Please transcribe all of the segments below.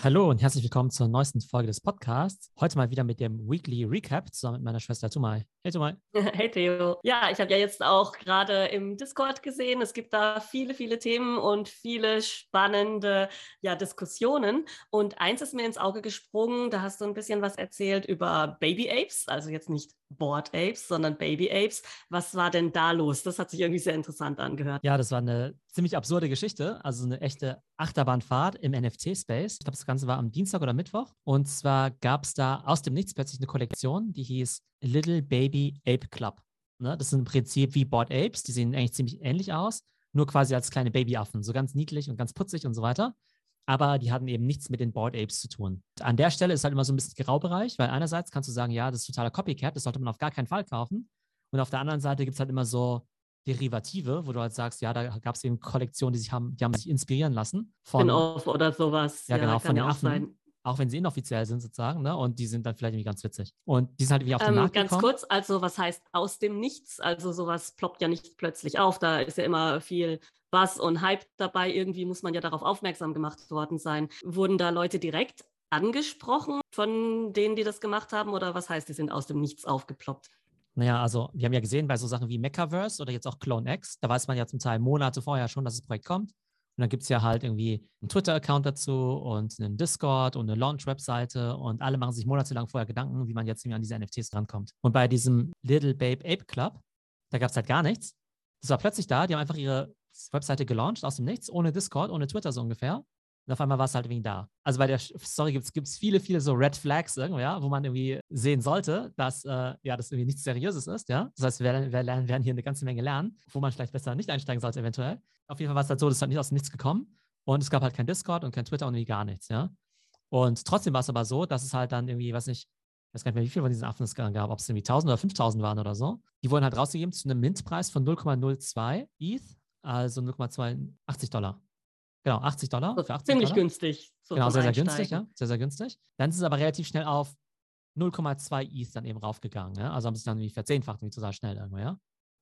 Hallo und herzlich willkommen zur neuesten Folge des Podcasts. Heute mal wieder mit dem Weekly Recap zusammen mit meiner Schwester Tumai. Hey Tumai. Hey Theo. Ja, ich habe ja jetzt auch gerade im Discord gesehen, es gibt da viele, viele Themen und viele spannende ja, Diskussionen. Und eins ist mir ins Auge gesprungen, da hast du ein bisschen was erzählt über Baby Apes, also jetzt nicht Board Apes, sondern Baby Apes. Was war denn da los? Das hat sich irgendwie sehr interessant angehört. Ja, das war eine ziemlich absurde Geschichte, also eine echte Achterbahnfahrt im NFT-Space. Ich glaube, das Ganze war am Dienstag oder Mittwoch. Und zwar gab es da aus dem Nichts plötzlich eine Kollektion, die hieß Little Baby Ape Club. Ne? Das sind im Prinzip wie Board Apes, die sehen eigentlich ziemlich ähnlich aus, nur quasi als kleine Babyaffen, so ganz niedlich und ganz putzig und so weiter aber die hatten eben nichts mit den Board Apes zu tun. An der Stelle ist halt immer so ein bisschen Graubereich, weil einerseits kannst du sagen, ja, das ist totaler Copycat, das sollte man auf gar keinen Fall kaufen. Und auf der anderen Seite gibt es halt immer so Derivative, wo du halt sagst, ja, da gab es eben Kollektionen, die sich haben, die haben sich inspirieren lassen. Von Spin-off oder sowas. Ja, ja genau, von den Affen. Sein auch wenn sie inoffiziell sind sozusagen, ne? Und die sind dann vielleicht irgendwie ganz witzig. Und die sind halt wie auf den ähm, Markt Ganz gekommen. kurz, also was heißt aus dem Nichts? Also sowas ploppt ja nicht plötzlich auf. Da ist ja immer viel Bass und Hype dabei. Irgendwie muss man ja darauf aufmerksam gemacht worden sein. Wurden da Leute direkt angesprochen von denen, die das gemacht haben? Oder was heißt, die sind aus dem Nichts aufgeploppt? Naja, also wir haben ja gesehen bei so Sachen wie Mechaverse oder jetzt auch Clone X, da weiß man ja zum Teil Monate vorher schon, dass das Projekt kommt. Und dann gibt es ja halt irgendwie einen Twitter-Account dazu und einen Discord und eine Launch-Webseite und alle machen sich monatelang vorher Gedanken, wie man jetzt an diese NFTs rankommt. Und bei diesem Little Babe Ape Club, da gab es halt gar nichts. Das war plötzlich da, die haben einfach ihre Webseite gelauncht aus dem Nichts, ohne Discord, ohne Twitter so ungefähr. Und auf einmal war es halt wegen da. Also bei der Story gibt es viele, viele so Red Flags irgendwo, ja, wo man irgendwie sehen sollte, dass äh, ja, das irgendwie nichts Seriöses ist, ja. Das heißt, wir wir lernen, werden hier eine ganze Menge lernen, wo man vielleicht besser nicht einsteigen sollte, eventuell. Auf jeden Fall war es halt so, das ist halt nicht aus Nichts gekommen. Und es gab halt kein Discord und kein Twitter und irgendwie gar nichts, ja. Und trotzdem war es aber so, dass es halt dann irgendwie, weiß nicht, ich weiß gar nicht mehr, wie viele von diesen Affen es gab, ob es irgendwie 1000 oder 5000 waren oder so. Die wurden halt rausgegeben zu einem Mintpreis von 0,02 ETH, also 0,82 Dollar. Genau, 80 Dollar für 80 Ziemlich Dollar. günstig. So genau, sehr, sehr günstig, ja. Sehr, sehr günstig. Dann ist es aber relativ schnell auf 0,2 ETH dann eben raufgegangen. Ja? Also haben sie es dann irgendwie verzehnfacht, irgendwie total schnell irgendwo, ja.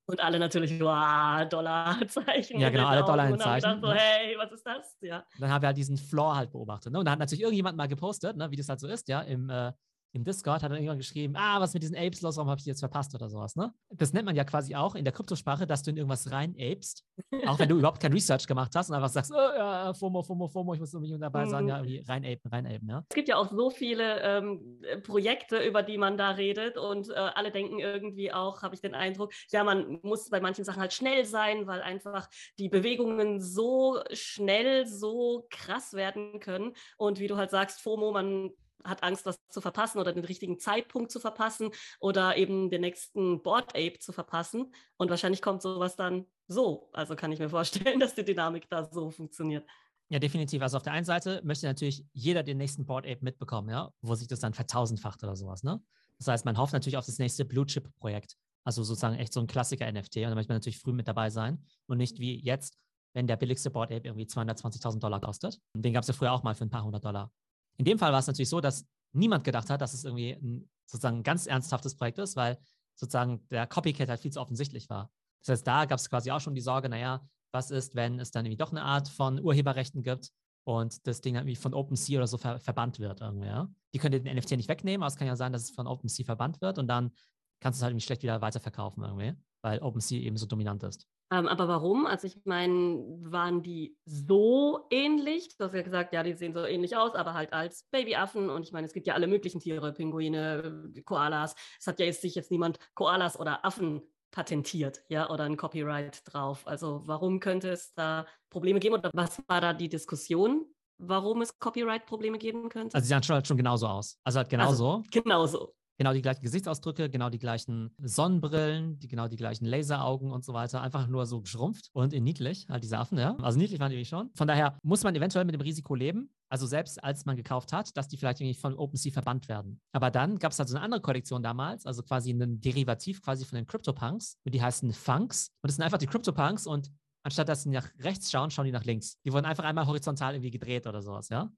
Und alle natürlich, wow, Dollarzeichen. Ja, genau, alle Dollar in Zeichen. Und dann so, ne? hey, was ist das? Ja. Dann haben wir halt diesen Floor halt beobachtet. Ne? Und da hat natürlich irgendjemand mal gepostet, ne, wie das halt so ist, ja, im, äh, im Discord hat dann irgendwann geschrieben, ah, was mit diesen Apes los, warum habe ich die jetzt verpasst oder sowas, ne? Das nennt man ja quasi auch in der Kryptosprache, dass du in irgendwas rein apest, auch wenn du überhaupt kein Research gemacht hast und einfach sagst, oh, ja, FOMO, FOMO, FOMO, ich muss unbedingt dabei sein, mhm. ja, irgendwie rein apen, rein apen, ja. Es gibt ja auch so viele ähm, Projekte, über die man da redet und äh, alle denken irgendwie auch, habe ich den Eindruck, ja, man muss bei manchen Sachen halt schnell sein, weil einfach die Bewegungen so schnell, so krass werden können und wie du halt sagst, FOMO, man hat Angst, was zu verpassen oder den richtigen Zeitpunkt zu verpassen oder eben den nächsten Board Ape zu verpassen. Und wahrscheinlich kommt sowas dann so. Also kann ich mir vorstellen, dass die Dynamik da so funktioniert. Ja, definitiv. Also auf der einen Seite möchte natürlich jeder den nächsten Board Ape mitbekommen, ja, wo sich das dann vertausendfacht oder sowas, ne? Das heißt, man hofft natürlich auf das nächste Blue Chip Projekt. Also sozusagen echt so ein Klassiker NFT. Und da möchte man natürlich früh mit dabei sein und nicht wie jetzt, wenn der billigste Board Ape irgendwie 220.000 Dollar kostet. Den gab es ja früher auch mal für ein paar hundert Dollar. In dem Fall war es natürlich so, dass niemand gedacht hat, dass es irgendwie ein sozusagen ein ganz ernsthaftes Projekt ist, weil sozusagen der Copycat halt viel zu offensichtlich war. Das heißt, da gab es quasi auch schon die Sorge, naja, was ist, wenn es dann irgendwie doch eine Art von Urheberrechten gibt und das Ding dann irgendwie von OpenSea oder so ver verbannt wird irgendwie, ja. Die können den NFT nicht wegnehmen, aber es kann ja sein, dass es von OpenSea verbannt wird und dann kannst du es halt irgendwie schlecht wieder weiterverkaufen irgendwie, weil OpenSea eben so dominant ist. Ähm, aber warum? Also ich meine, waren die so ähnlich? Du hast ja gesagt, ja, die sehen so ähnlich aus, aber halt als Babyaffen. Und ich meine, es gibt ja alle möglichen Tiere, Pinguine, Koalas. Es hat ja jetzt sich jetzt niemand Koalas oder Affen patentiert, ja, oder ein Copyright drauf. Also warum könnte es da Probleme geben? Oder was war da die Diskussion? Warum es Copyright-Probleme geben könnte? Also sie sahen schon, halt schon genauso aus. Also halt genauso. Also, genauso genau die gleichen Gesichtsausdrücke, genau die gleichen Sonnenbrillen, die, genau die gleichen Laseraugen und so weiter. Einfach nur so geschrumpft und in niedlich, halt diese Affen, ja. Also niedlich waren die schon. Von daher muss man eventuell mit dem Risiko leben, also selbst als man gekauft hat, dass die vielleicht irgendwie von OpenSea verbannt werden. Aber dann gab es halt so eine andere Kollektion damals, also quasi ein Derivativ quasi von den CryptoPunks. Und die heißen Funks. Und das sind einfach die CryptoPunks und anstatt dass sie nach rechts schauen, schauen die nach links. Die wurden einfach einmal horizontal irgendwie gedreht oder sowas, ja.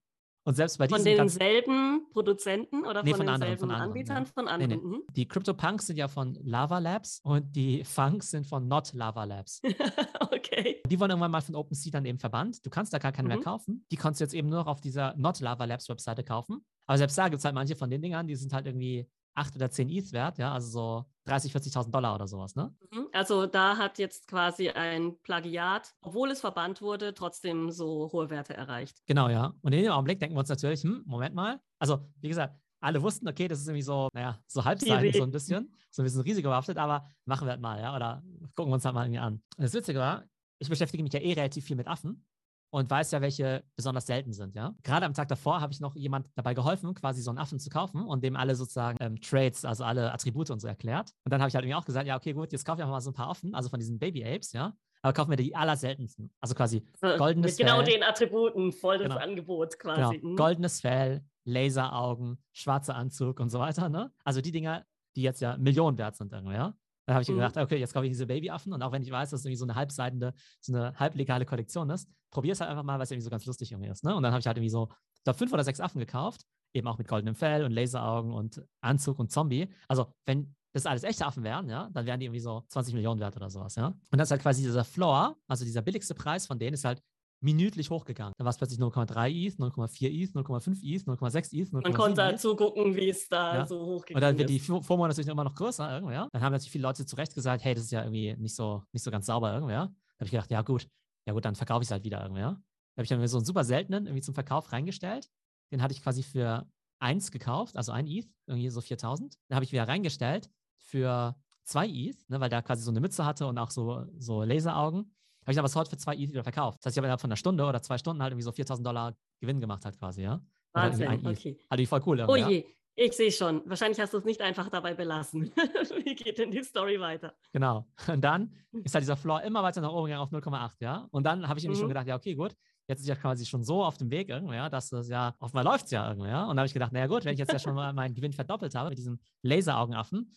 Und selbst bei von diesen ganz- denselben Produzenten oder Nee, von, von anderen, denselben von anderen, Anbietern? ja. Von Nee, anderen. nee. Mhm. Die CryptoPunks sind ja von Lava Labs und die Funks sind von Not Lava Labs. okay. Die wurden irgendwann mal von OpenSea dann eben verbannt. Du kannst da gar keine mehr Mhm. kaufen. Die konntest du jetzt eben nur noch auf dieser Not Lava Labs Webseite kaufen. Aber selbst da gibt es halt manche von den Dingern, die sind halt irgendwie 8 oder 10 ETH wert, ja, also so 30, 40.000 Dollar oder sowas, ne? Mhm. Also da hat jetzt quasi ein Plagiat, obwohl es verbannt wurde, trotzdem so hohe Werte erreicht. Genau, ja. Und in dem Augenblick denken wir uns natürlich, hm, Moment mal. Also, wie gesagt, alle wussten, okay, das ist irgendwie so, naja, so halbseitig, so ein bisschen, so ein bisschen risikobehaftet, aber machen wir halt mal, ja, oder gucken wir uns halt mal irgendwie an. Das Witzige war, ich beschäftige mich ja eh relativ viel mit Affen und weiß ja, welche besonders selten sind, ja. Gerade am Tag davor habe ich noch jemand dabei geholfen, quasi so einen Affen zu kaufen und dem alle sozusagen ähm, Traits, also alle Attribute und so erklärt. Und dann habe ich halt irgendwie auch gesagt, ja, okay, gut, jetzt kaufe ich einfach mal so ein paar Affen, also von diesen Baby Apes, ja. Aber kaufen wir die allerseltensten. Also quasi Äh, Goldenes Mit genau Fell. den Attributen, voll das Genau. Angebot Genau, quasi. Mhm. goldenes Fell, Laseraugen, schwarzer Anzug und so weiter, ne? Also die Dinger, die jetzt ja Millionen wert sind irgendwie, ja? Dann habe ich Mhm. gedacht, okay, jetzt kaufe ich diese Babyaffen und auch wenn ich weiß, dass es irgendwie so eine halbseitende, so eine halblegale Kollektion ist, probier es halt einfach mal, weil es irgendwie so ganz lustig irgendwie ist, ne? Und dann habe ich halt irgendwie so, ich glaube, fünf oder sechs Affen gekauft, eben auch mit goldenem Fell und Laseraugen und Anzug und Zombie. Also wenn das alles echte Affen wären, ja, dann wären die irgendwie so 20 Millionen wert oder sowas, ja. Und das ist halt quasi dieser Floor, also dieser billigste Preis von denen ist halt minütlich hochgegangen. Dann war es plötzlich 0,3 ETH, 0,4 ETH, 0,5 ETH, 0,6 ETH, 0,7 Man konnte halt ETH. zugucken, wie es da Ja. so Und hochgegangen dann wird die ist. Vormonate natürlich immer noch größer, irgendwie, ja. Dann haben natürlich viele Leute zu Recht gesagt, hey, das ist ja irgendwie nicht so, nicht so ganz sauber, irgendwie, ja. Da habe ich gedacht, ja gut, ja gut, dann verkaufe ich es halt wieder, irgendwie, ja. Da habe ich dann so einen super seltenen irgendwie zum Verkauf reingestellt. Den hatte ich quasi für eins gekauft, also ein ETH, irgendwie so 4000. Dann habe ich wieder reingestellt für zwei ETH, ne, weil der quasi so eine Mütze hatte und auch so, so Laseraugen. Habe ich aber sofort für zwei ETH wieder verkauft. Das heißt, ich habe innerhalb von einer Stunde oder zwei Stunden halt irgendwie so 4000 Dollar Gewinn gemacht halt quasi, ja. Irgendwie Wahnsinn, okay. Halt wie voll cool Oh irgendwie, ja. je, ich sehe schon. Wahrscheinlich hast du es nicht einfach dabei belassen. wie geht denn die Story weiter? Genau. Und dann ist halt dieser Floor immer weiter nach oben gegangen auf 0,8, ja. Und dann habe ich irgendwie schon Mhm. gedacht, ja, okay, gut. Jetzt ist ja quasi schon so auf dem Weg irgendwie, ja, dass das ja, mal läuft es ja irgendwie, ja. Und da habe ich gedacht, naja gut, wenn ich jetzt ja schon mal meinen Gewinn verdoppelt habe mit diesem Laseraugenaffen,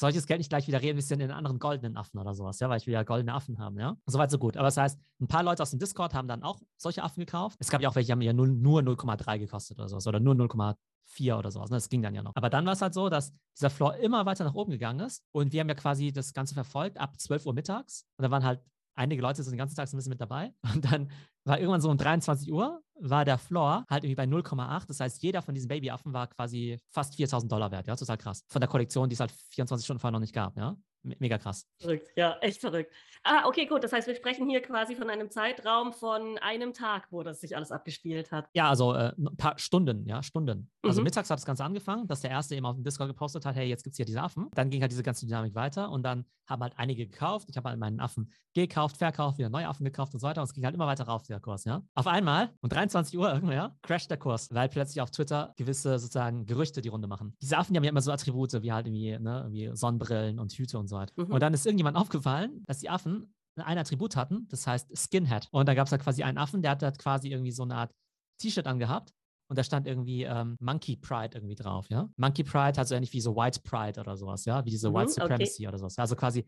das Geld nicht gleich wieder reinvestieren in einen anderen goldenen Affen oder sowas, ja, weil ich will ja goldene Affen haben, ja. Soweit so gut. Aber das heißt, ein paar Leute aus dem Discord haben dann auch solche Affen gekauft. Es gab ja auch welche, die haben ja nur, nur 0,3 gekostet oder sowas oder nur 0,4 oder sowas. Ne? Das ging dann ja noch. Aber dann war es halt so, dass dieser Floor immer weiter nach oben gegangen ist und wir haben ja quasi das Ganze verfolgt ab 12 Uhr mittags und da waren halt einige Leute so den ganzen Tag so ein bisschen mit dabei und dann war irgendwann so um 23 Uhr war der Floor halt irgendwie bei 0,8. Das heißt, jeder von diesen Babyaffen war quasi fast 4000 Dollar wert. Ja, total krass. Von der Kollektion, die es halt 24 Stunden vorher noch nicht gab. Ja, mega krass. Verrückt, ja, echt verrückt. Ah, okay, gut. Das heißt, wir sprechen hier quasi von einem Zeitraum von einem Tag, wo das sich alles abgespielt hat. Ja, also äh, ein paar Stunden, ja, Stunden. Also Mhm. mittags hat das Ganze angefangen, dass der Erste eben auf dem Discord gepostet hat, hey, jetzt gibt es hier diese Affen. Dann ging halt diese ganze Dynamik weiter und dann haben halt einige gekauft. Ich habe halt meinen Affen gekauft, verkauft, wieder neue Affen gekauft und so weiter. Und es ging halt immer weiter rauf, der Kurs, ja. Auf einmal, um 23 Uhr irgendwann, ja, crasht der Kurs, weil plötzlich auf Twitter gewisse sozusagen Gerüchte die Runde machen. Diese Affen, die haben ja immer so Attribute, wie halt irgendwie, ne, irgendwie Sonnenbrillen und Hüte und so weiter. Mhm. Und dann ist irgendjemand aufgefallen, dass die Affen ein Attribut hatten, das heißt Skinhead. Und da gab es halt quasi einen Affen, der hat halt quasi irgendwie so eine Art T-Shirt angehabt und da stand irgendwie ähm, Monkey Pride irgendwie drauf, ja. Monkey Pride hat so ähnlich wie so White Pride oder sowas, ja, wie diese Mhm, White okay. Supremacy oder sowas. Also quasi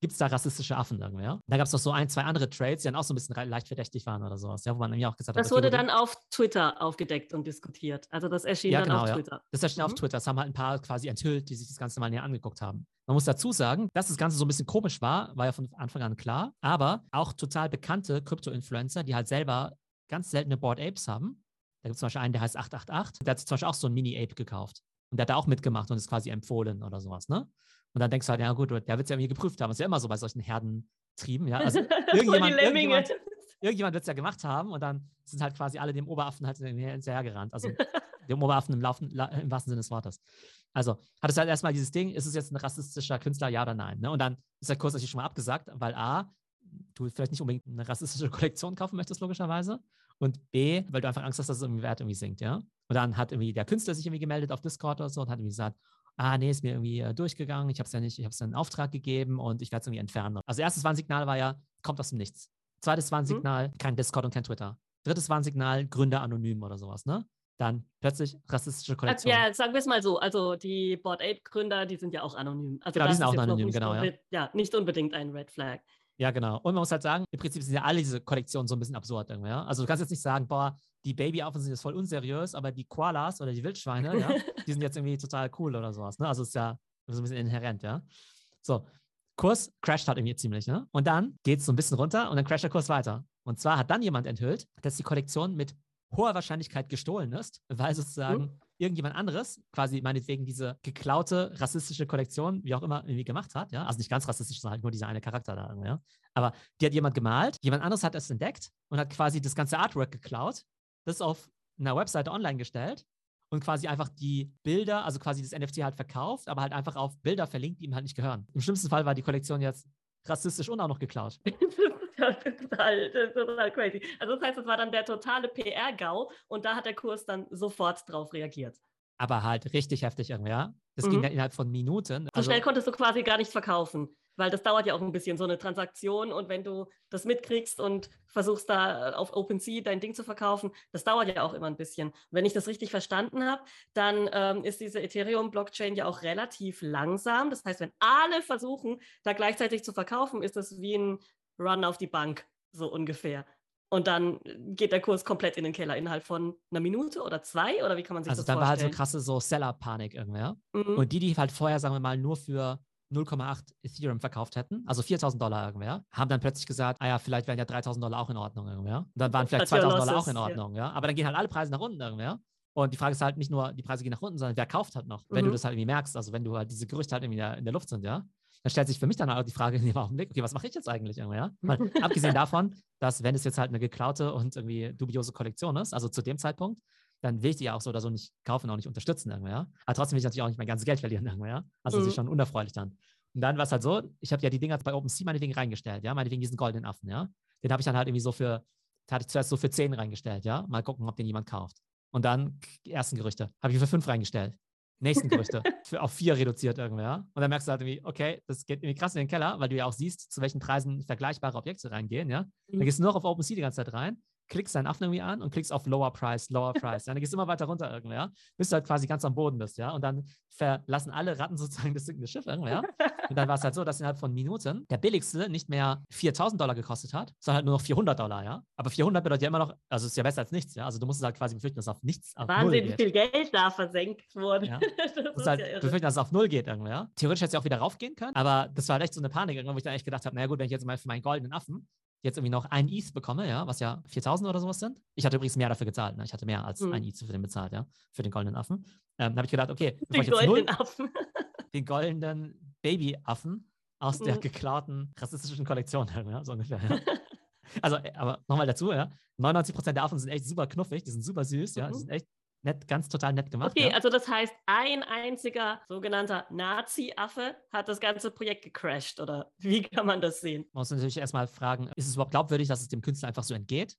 gibt es da rassistische Affen irgendwie, ja. Da gab es noch so ein, zwei andere Trades, die dann auch so ein bisschen leicht verdächtig waren oder sowas, ja, wo man irgendwie auch gesagt hat, Das okay, wurde dann auf Twitter aufgedeckt und diskutiert. Also das erschien Ja, dann genau, auf ja. Twitter. Das ist ja auf Mhm. Twitter. Das haben halt ein paar quasi enthüllt, die sich das Ganze mal näher angeguckt haben. Man muss dazu sagen, dass das Ganze so ein bisschen komisch war, war ja von Anfang an klar. Aber auch total bekannte Krypto-Influencer, die halt selber ganz seltene Board Apes haben. Da gibt es zum Beispiel einen, der heißt 888. Der hat zum Beispiel auch so ein Mini-Ape gekauft. Und der hat da auch mitgemacht und ist quasi empfohlen oder sowas, ne? Und dann denkst du halt, ja gut, der wird es ja irgendwie geprüft haben. Das ist ja immer so bei solchen Herdentrieben, ja. Also irgendjemand, irgendjemand, irgendjemand wird es ja gemacht haben und dann sind halt quasi alle dem Oberaffen halt hinterhergerannt. Also dem Oberaffen im, Laufen, la, im wahrsten Sinne des Wortes. Also hat es halt erstmal dieses Ding, ist es jetzt ein rassistischer Künstler, ja oder nein? Ne? Und dann ist der Kurs natürlich schon mal abgesagt, weil A, du vielleicht nicht unbedingt eine rassistische Kollektion kaufen möchtest, logischerweise. Und B, weil du einfach Angst hast, dass es irgendwie Wert irgendwie sinkt, ja. Und dann hat irgendwie der Künstler sich irgendwie gemeldet auf Discord oder so und hat irgendwie gesagt, ah, nee, ist mir irgendwie äh, durchgegangen, ich habe es ja nicht, ich habe es einen Auftrag gegeben und ich werde es irgendwie entfernen. Also erstes Warnsignal war ja, kommt aus dem Nichts. Zweites Warnsignal, kein Discord und kein Twitter. Drittes Warnsignal, Gründer anonym oder sowas, ne? Dann plötzlich rassistische Kollektion. ja, sagen wir es mal so. Also die Board Ape Gründer, die sind ja auch anonym. Also Genau, die sind auch anonym, genau, ja. Ja, nicht unbedingt ein Red Flag. Ja, genau. Und man muss halt sagen, im Prinzip sind ja alle diese Kollektionen so ein bisschen absurd irgendwie, ja. Also du kannst jetzt nicht sagen, boah, die Babyaffen sind jetzt voll unseriös, aber die Koalas oder die Wildschweine, ja, die sind jetzt irgendwie total cool oder sowas. Ne? Also ist ja so ein bisschen inhärent, ja. So, Kurs crasht halt irgendwie ziemlich, ne? Und dann geht es so ein bisschen runter und dann crasht der Kurs weiter. Und zwar hat dann jemand enthüllt, dass die Kollektion mit hoher Wahrscheinlichkeit gestohlen ist, weil sozusagen mhm. Irgendjemand anderes quasi meinetwegen diese geklaute rassistische Kollektion, wie auch immer, irgendwie gemacht hat. Ja? Also nicht ganz rassistisch, sondern halt nur dieser eine Charakter da. Ja? Aber die hat jemand gemalt, jemand anderes hat es entdeckt und hat quasi das ganze Artwork geklaut, das auf einer Webseite online gestellt und quasi einfach die Bilder, also quasi das NFT halt verkauft, aber halt einfach auf Bilder verlinkt, die ihm halt nicht gehören. Im schlimmsten Fall war die Kollektion jetzt rassistisch und auch noch geklaut. total, total crazy. Also das heißt, es war dann der totale PR-GAU und da hat der Kurs dann sofort drauf reagiert. Aber halt richtig heftig irgendwie, ja. Das mhm. ging dann innerhalb von Minuten. So also, schnell konntest du quasi gar nicht verkaufen, weil das dauert ja auch ein bisschen, so eine Transaktion. Und wenn du das mitkriegst und versuchst da auf OpenSea dein Ding zu verkaufen, das dauert ja auch immer ein bisschen. wenn ich das richtig verstanden habe, dann ähm, ist diese Ethereum-Blockchain ja auch relativ langsam. Das heißt, wenn alle versuchen, da gleichzeitig zu verkaufen, ist das wie ein Run auf die Bank, so ungefähr. Und dann geht der Kurs komplett in den Keller innerhalb von einer Minute oder zwei? Oder wie kann man sich also das vorstellen? Also dann war halt so krasse so Seller-Panik irgendwie, ja? Mhm. Und die, die halt vorher, sagen wir mal, nur für 0,8 Ethereum verkauft hätten, also 4000 Dollar irgendwer, haben dann plötzlich gesagt, ah ja, vielleicht wären ja 3000 Dollar auch in Ordnung irgendwer. Und dann waren vielleicht 2000 Dollar auch in Ordnung, ja. ja. Aber dann gehen halt alle Preise nach unten irgendwer. Und die Frage ist halt nicht nur, die Preise gehen nach unten, sondern wer kauft halt noch, wenn mhm. du das halt irgendwie merkst, also wenn du halt diese Gerüchte halt irgendwie in der, in der Luft sind, ja dann stellt sich für mich dann auch die Frage in dem Augenblick, okay, was mache ich jetzt eigentlich ja? Weil, abgesehen davon, dass wenn es jetzt halt eine geklaute und irgendwie dubiose Kollektion ist, also zu dem Zeitpunkt, dann will ich die ja auch so oder so nicht kaufen, auch nicht unterstützen irgendwie, ja? Aber trotzdem will ich natürlich auch nicht mein ganzes Geld verlieren irgendwie, ja? Also mhm. das ist schon unerfreulich dann. Und dann war es halt so, ich habe ja die Dinger bei OpenSea meinetwegen reingestellt, ja, meinetwegen diesen goldenen Affen, ja. Den habe ich dann halt irgendwie so für, hatte ich zuerst so für 10 reingestellt, ja. Mal gucken, ob den jemand kauft. Und dann, die ersten Gerüchte, habe ich für 5 reingestellt nächsten Gerüchte für, auf vier reduziert irgendwer. Und dann merkst du halt irgendwie, okay, das geht irgendwie krass in den Keller, weil du ja auch siehst, zu welchen Preisen vergleichbare Objekte reingehen, ja. Dann mhm. gehst du nur noch auf OpenSea die ganze Zeit rein, klickst deinen Affen irgendwie an und klickst auf Lower Price, Lower Price. Ja? Dann gehst du immer weiter runter irgendwer, bis du halt quasi ganz am Boden bist, ja. Und dann verlassen alle Ratten sozusagen das sinkende Schiff irgendwer. Und dann war es halt so, dass innerhalb von Minuten der billigste nicht mehr 4000 Dollar gekostet hat, sondern halt nur noch 400 Dollar, ja. Aber 400 bedeutet ja immer noch, also ist ja besser als nichts, ja. Also du musst es halt quasi befürchten, dass es auf nichts, auf Wahnsinn, wie viel Geld da versenkt wurde. Ja. du musst halt ja befürchten, dass es auf Null geht irgendwer. Ja? Theoretisch hätte es ja auch wieder raufgehen können, aber das war halt echt so eine Panik, wo ich dann echt gedacht habe, naja gut, wenn ich jetzt mal für meinen goldenen Affen jetzt irgendwie noch ein ETH bekomme, ja, was ja 4000 oder sowas sind. Ich hatte übrigens mehr dafür gezahlt. Ne? Ich hatte mehr als mhm. ein ETH für den bezahlt, ja, für den goldenen Affen. Ähm, da habe ich gedacht, okay, den goldenen null, Affen. den goldenen Babyaffen aus mhm. der geklauten rassistischen Kollektion, ja, so ungefähr. Ja. Also, äh, aber nochmal dazu, ja, 99% der Affen sind echt super knuffig, die sind super süß, ja, mhm. die sind echt nett, ganz total nett gemacht. Okay, ja. also das heißt, ein einziger sogenannter Nazi-Affe hat das ganze Projekt gecrashed, oder wie kann man das sehen? Man muss natürlich erstmal fragen, ist es überhaupt glaubwürdig, dass es dem Künstler einfach so entgeht?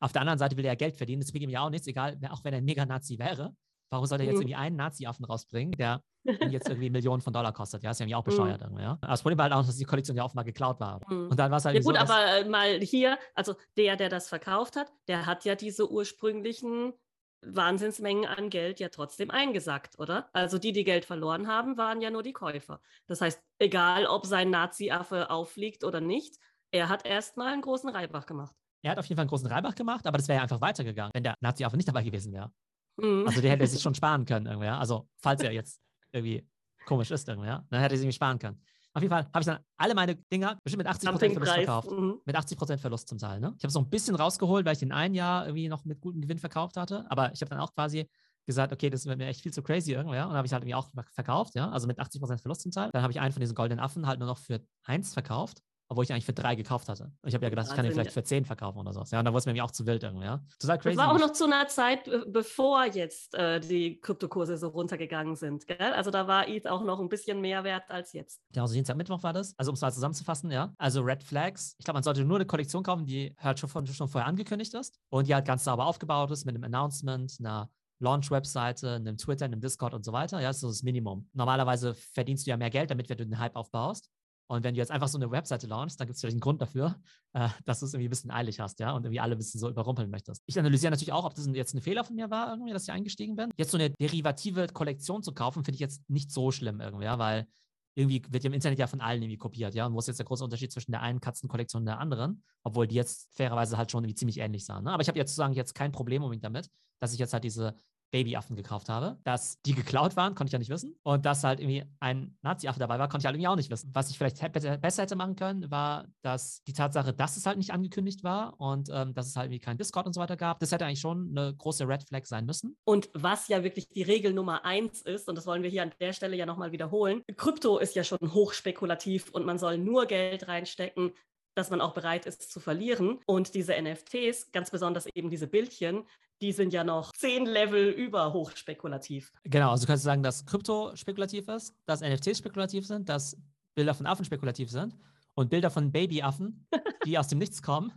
Auf der anderen Seite will er ja Geld verdienen, das bringt ihm ja auch nichts, egal, auch wenn er ein Mega-Nazi wäre. Warum soll er jetzt mhm. irgendwie einen Nazi-Affen rausbringen, der jetzt irgendwie Millionen von Dollar kostet? Ja, ist ja irgendwie auch mhm. bescheuert. Mhm. Ja? das Problem war halt auch, dass die Kollektion ja auch mal geklaut war. Mhm. Und dann war es halt ja, gut, so, aber äh, mal hier, also der, der das verkauft hat, der hat ja diese ursprünglichen Wahnsinnsmengen an Geld ja trotzdem eingesackt, oder? Also die, die Geld verloren haben, waren ja nur die Käufer. Das heißt, egal ob sein Nazi-Affe auffliegt oder nicht, er hat erstmal einen großen Reibach gemacht. Er hat auf jeden Fall einen großen Reibach gemacht, aber das wäre ja einfach weitergegangen, wenn der Nazi-Affe nicht dabei gewesen wäre. Mhm. Also der hätte sich schon sparen können, irgendwie, ja? Also falls er jetzt irgendwie komisch ist, irgendwie, ja? dann hätte er sich irgendwie sparen können. Auf jeden Fall habe ich dann alle meine Dinger bestimmt mit 80% Verlust verkauft. Mhm. Mit 80% Verlust zum Teil. Ne? Ich habe so ein bisschen rausgeholt, weil ich den einen Jahr irgendwie noch mit gutem Gewinn verkauft hatte. Aber ich habe dann auch quasi gesagt, okay, das wird mir echt viel zu crazy irgendwie, ja. Und habe ich halt irgendwie auch verkauft, ja. Also mit 80% Verlust zum Teil. Dann habe ich einen von diesen goldenen Affen halt nur noch für eins verkauft obwohl ich eigentlich für drei gekauft hatte. Ich habe ja gedacht, ich kann den vielleicht für zehn verkaufen oder so. Ja, und dann wurde es mir auch zu wild irgendwie, ja. Total crazy. Das war auch noch zu einer Zeit, bevor jetzt äh, die Kryptokurse so runtergegangen sind, gell? Also da war ETH auch noch ein bisschen mehr wert als jetzt. Ja, also Dienstag, Mittwoch war das. Also um es mal zusammenzufassen, ja. Also Red Flags. Ich glaube, man sollte nur eine Kollektion kaufen, die halt schon, von, schon vorher angekündigt ist und die halt ganz sauber aufgebaut ist mit einem Announcement, einer Launch-Webseite, einem Twitter, einem Discord und so weiter. Ja, das ist so das Minimum. Normalerweise verdienst du ja mehr Geld, damit du den Hype aufbaust. Und wenn du jetzt einfach so eine Webseite launchst, dann gibt es vielleicht einen Grund dafür, äh, dass du es irgendwie ein bisschen eilig hast, ja, und irgendwie alle ein bisschen so überrumpeln möchtest. Ich analysiere natürlich auch, ob das jetzt ein Fehler von mir war, irgendwie, dass ich eingestiegen bin. Jetzt so eine derivative Kollektion zu kaufen, finde ich jetzt nicht so schlimm irgendwie, ja, weil irgendwie wird im Internet ja von allen irgendwie kopiert, ja. Und wo ist jetzt der große Unterschied zwischen der einen Katzenkollektion und der anderen? Obwohl die jetzt fairerweise halt schon irgendwie ziemlich ähnlich sahen. Ne? Aber ich habe jetzt sozusagen jetzt kein Problem unbedingt damit, dass ich jetzt halt diese Babyaffen gekauft habe. Dass die geklaut waren, konnte ich ja nicht wissen. Und dass halt irgendwie ein Nazi-Affe dabei war, konnte ich halt irgendwie auch nicht wissen. Was ich vielleicht besser hätte machen können, war, dass die Tatsache, dass es halt nicht angekündigt war und ähm, dass es halt irgendwie kein Discord und so weiter gab, das hätte eigentlich schon eine große Red Flag sein müssen. Und was ja wirklich die Regel Nummer eins ist, und das wollen wir hier an der Stelle ja nochmal wiederholen, Krypto ist ja schon hochspekulativ und man soll nur Geld reinstecken, dass man auch bereit ist zu verlieren. Und diese NFTs, ganz besonders eben diese Bildchen, die sind ja noch zehn Level über hochspekulativ. Genau, also du kannst sagen, dass Krypto spekulativ ist, dass NFTs spekulativ sind, dass Bilder von Affen spekulativ sind und Bilder von Babyaffen, die aus dem Nichts kommen,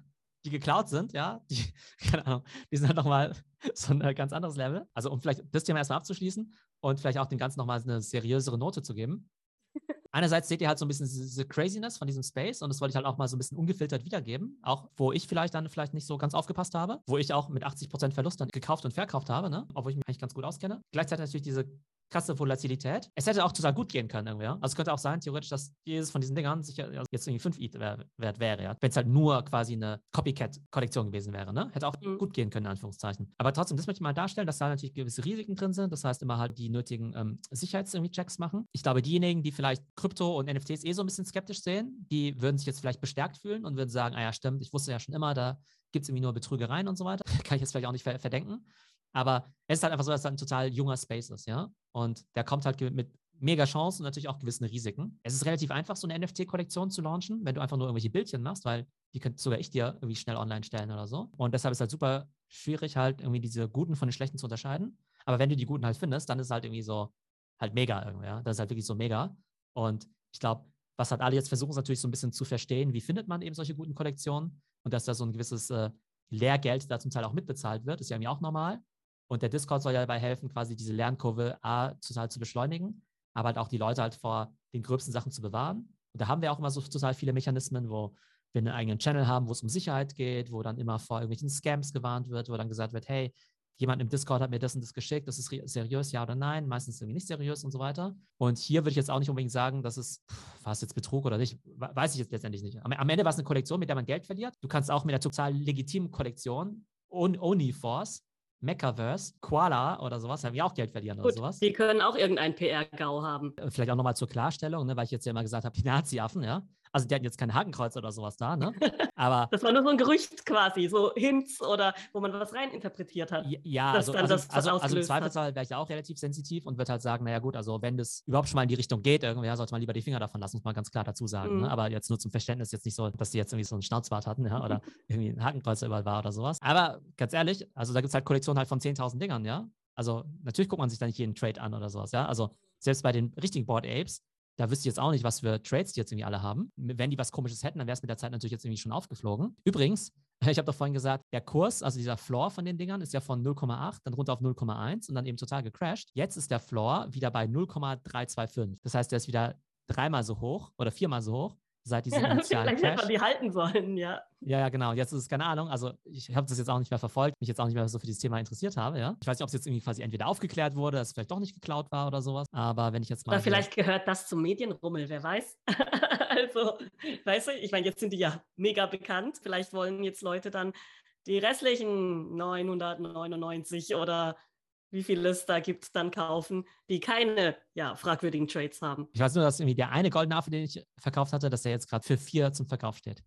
die geklaut sind, ja, die, keine Ahnung, die sind halt nochmal so ein ganz anderes Level. Also um vielleicht das Thema erstmal abzuschließen und vielleicht auch dem Ganzen nochmal eine seriösere Note zu geben einerseits seht ihr halt so ein bisschen diese Craziness von diesem Space und das wollte ich halt auch mal so ein bisschen ungefiltert wiedergeben. Auch wo ich vielleicht dann vielleicht nicht so ganz aufgepasst habe, wo ich auch mit 80% Verlust dann gekauft und verkauft habe, ne? obwohl ich mich eigentlich ganz gut auskenne. Gleichzeitig natürlich diese krasse Volatilität. Es hätte auch total gut gehen können irgendwie. Also es könnte auch sein, theoretisch, dass jedes von diesen Dingern sicher jetzt irgendwie 5 ETH wert wäre, ja. Wenn es halt nur quasi eine Copycat-Kollektion gewesen wäre, ne? Hätte auch mhm. gut gehen können, in Anführungszeichen. Aber trotzdem, das möchte ich mal darstellen, dass da natürlich gewisse Risiken drin sind. Das heißt, immer halt die nötigen ähm, Sicherheits-Checks machen. Ich glaube, diejenigen, die vielleicht Krypto und NFTs eh so ein bisschen skeptisch sehen, die würden sich jetzt vielleicht bestärkt fühlen und würden sagen, ah ja, stimmt, ich wusste ja schon immer, da gibt es irgendwie nur Betrügereien und so weiter. Kann ich jetzt vielleicht auch nicht verdenken. Aber es ist halt einfach so, dass es ein total junger Space ist, ja. Und der kommt halt mit mega Chancen und natürlich auch gewissen Risiken. Es ist relativ einfach, so eine NFT-Kollektion zu launchen, wenn du einfach nur irgendwelche Bildchen machst, weil die könnte sogar ich dir irgendwie schnell online stellen oder so. Und deshalb ist halt super schwierig, halt irgendwie diese guten von den schlechten zu unterscheiden. Aber wenn du die guten halt findest, dann ist es halt irgendwie so halt mega irgendwie, ja. Das ist halt wirklich so mega. Und ich glaube, was halt alle jetzt versuchen, ist natürlich so ein bisschen zu verstehen, wie findet man eben solche guten Kollektionen und dass da so ein gewisses äh, Lehrgeld da zum Teil auch mitbezahlt wird, ist ja irgendwie auch normal. Und der Discord soll ja dabei helfen, quasi diese Lernkurve A total zu beschleunigen, aber halt auch die Leute halt vor den gröbsten Sachen zu bewahren. Und da haben wir auch immer so total viele Mechanismen, wo wir einen eigenen Channel haben, wo es um Sicherheit geht, wo dann immer vor irgendwelchen Scams gewarnt wird, wo dann gesagt wird, hey, jemand im Discord hat mir das und das geschickt, das ist seriös, ja oder nein, meistens irgendwie nicht seriös und so weiter. Und hier würde ich jetzt auch nicht unbedingt sagen, dass es, war es jetzt Betrug oder nicht, weiß ich jetzt letztendlich nicht. Am, am Ende war es eine Kollektion, mit der man Geld verliert. Du kannst auch mit einer total legitimen Kollektion, Oni-Force, Mechaverse, Koala oder sowas, haben ja auch Geld verlieren Gut, oder sowas. Die können auch irgendein PR-GAU haben. Äh, vielleicht auch nochmal zur Klarstellung, ne, weil ich jetzt ja immer gesagt habe, die Nazi-Affen, ja. Also die hatten jetzt kein Hakenkreuz oder sowas da, ne? Aber das war nur so ein Gerücht quasi, so Hints oder wo man was reininterpretiert hat. Ja, also, also, also, also, im Zweifelsfall wäre ich auch relativ sensitiv und würde halt sagen, naja gut, also wenn das überhaupt schon mal in die Richtung geht, irgendwie, ja, sollte man lieber die Finger davon lassen, muss man ganz klar dazu sagen. Ne? Mhm. Ne? Aber jetzt nur zum Verständnis, jetzt nicht so, dass die jetzt irgendwie so einen Schnauzbart hatten, ja, oder irgendwie ein Hakenkreuz überall war oder sowas. Aber ganz ehrlich, also da gibt es halt Kollektionen halt von 10.000 Dingern, ja. Also natürlich guckt man sich da nicht jeden Trade an oder sowas, ja. Also selbst bei den richtigen Board Apes da wüsste ich jetzt auch nicht, was für Trades die jetzt irgendwie alle haben. Wenn die was Komisches hätten, dann wäre es mit der Zeit natürlich jetzt irgendwie schon aufgeflogen. Übrigens, ich habe doch vorhin gesagt, der Kurs, also dieser Floor von den Dingern, ist ja von 0,8, dann runter auf 0,1 und dann eben total gecrashed. Jetzt ist der Floor wieder bei 0,325. Das heißt, der ist wieder dreimal so hoch oder viermal so hoch seit diesem initialen Vielleicht hätte man die halten sollen, ja. Ja, ja, genau. Jetzt ist es keine Ahnung. Also ich habe das jetzt auch nicht mehr verfolgt, mich jetzt auch nicht mehr so für dieses Thema interessiert habe, ja. Ich weiß nicht, ob es jetzt irgendwie quasi entweder aufgeklärt wurde, dass es vielleicht doch nicht geklaut war oder sowas. Aber wenn ich jetzt mal. Oder vielleicht gehört das zum Medienrummel, wer weiß. also, weißt du, ich meine, jetzt sind die ja mega bekannt. Vielleicht wollen jetzt Leute dann die restlichen 999 oder wie viele es da gibt, dann kaufen, die keine ja, fragwürdigen Trades haben. Ich weiß nur, dass irgendwie der eine goldene Affe, den ich verkauft hatte, dass der jetzt gerade für vier zum Verkauf steht.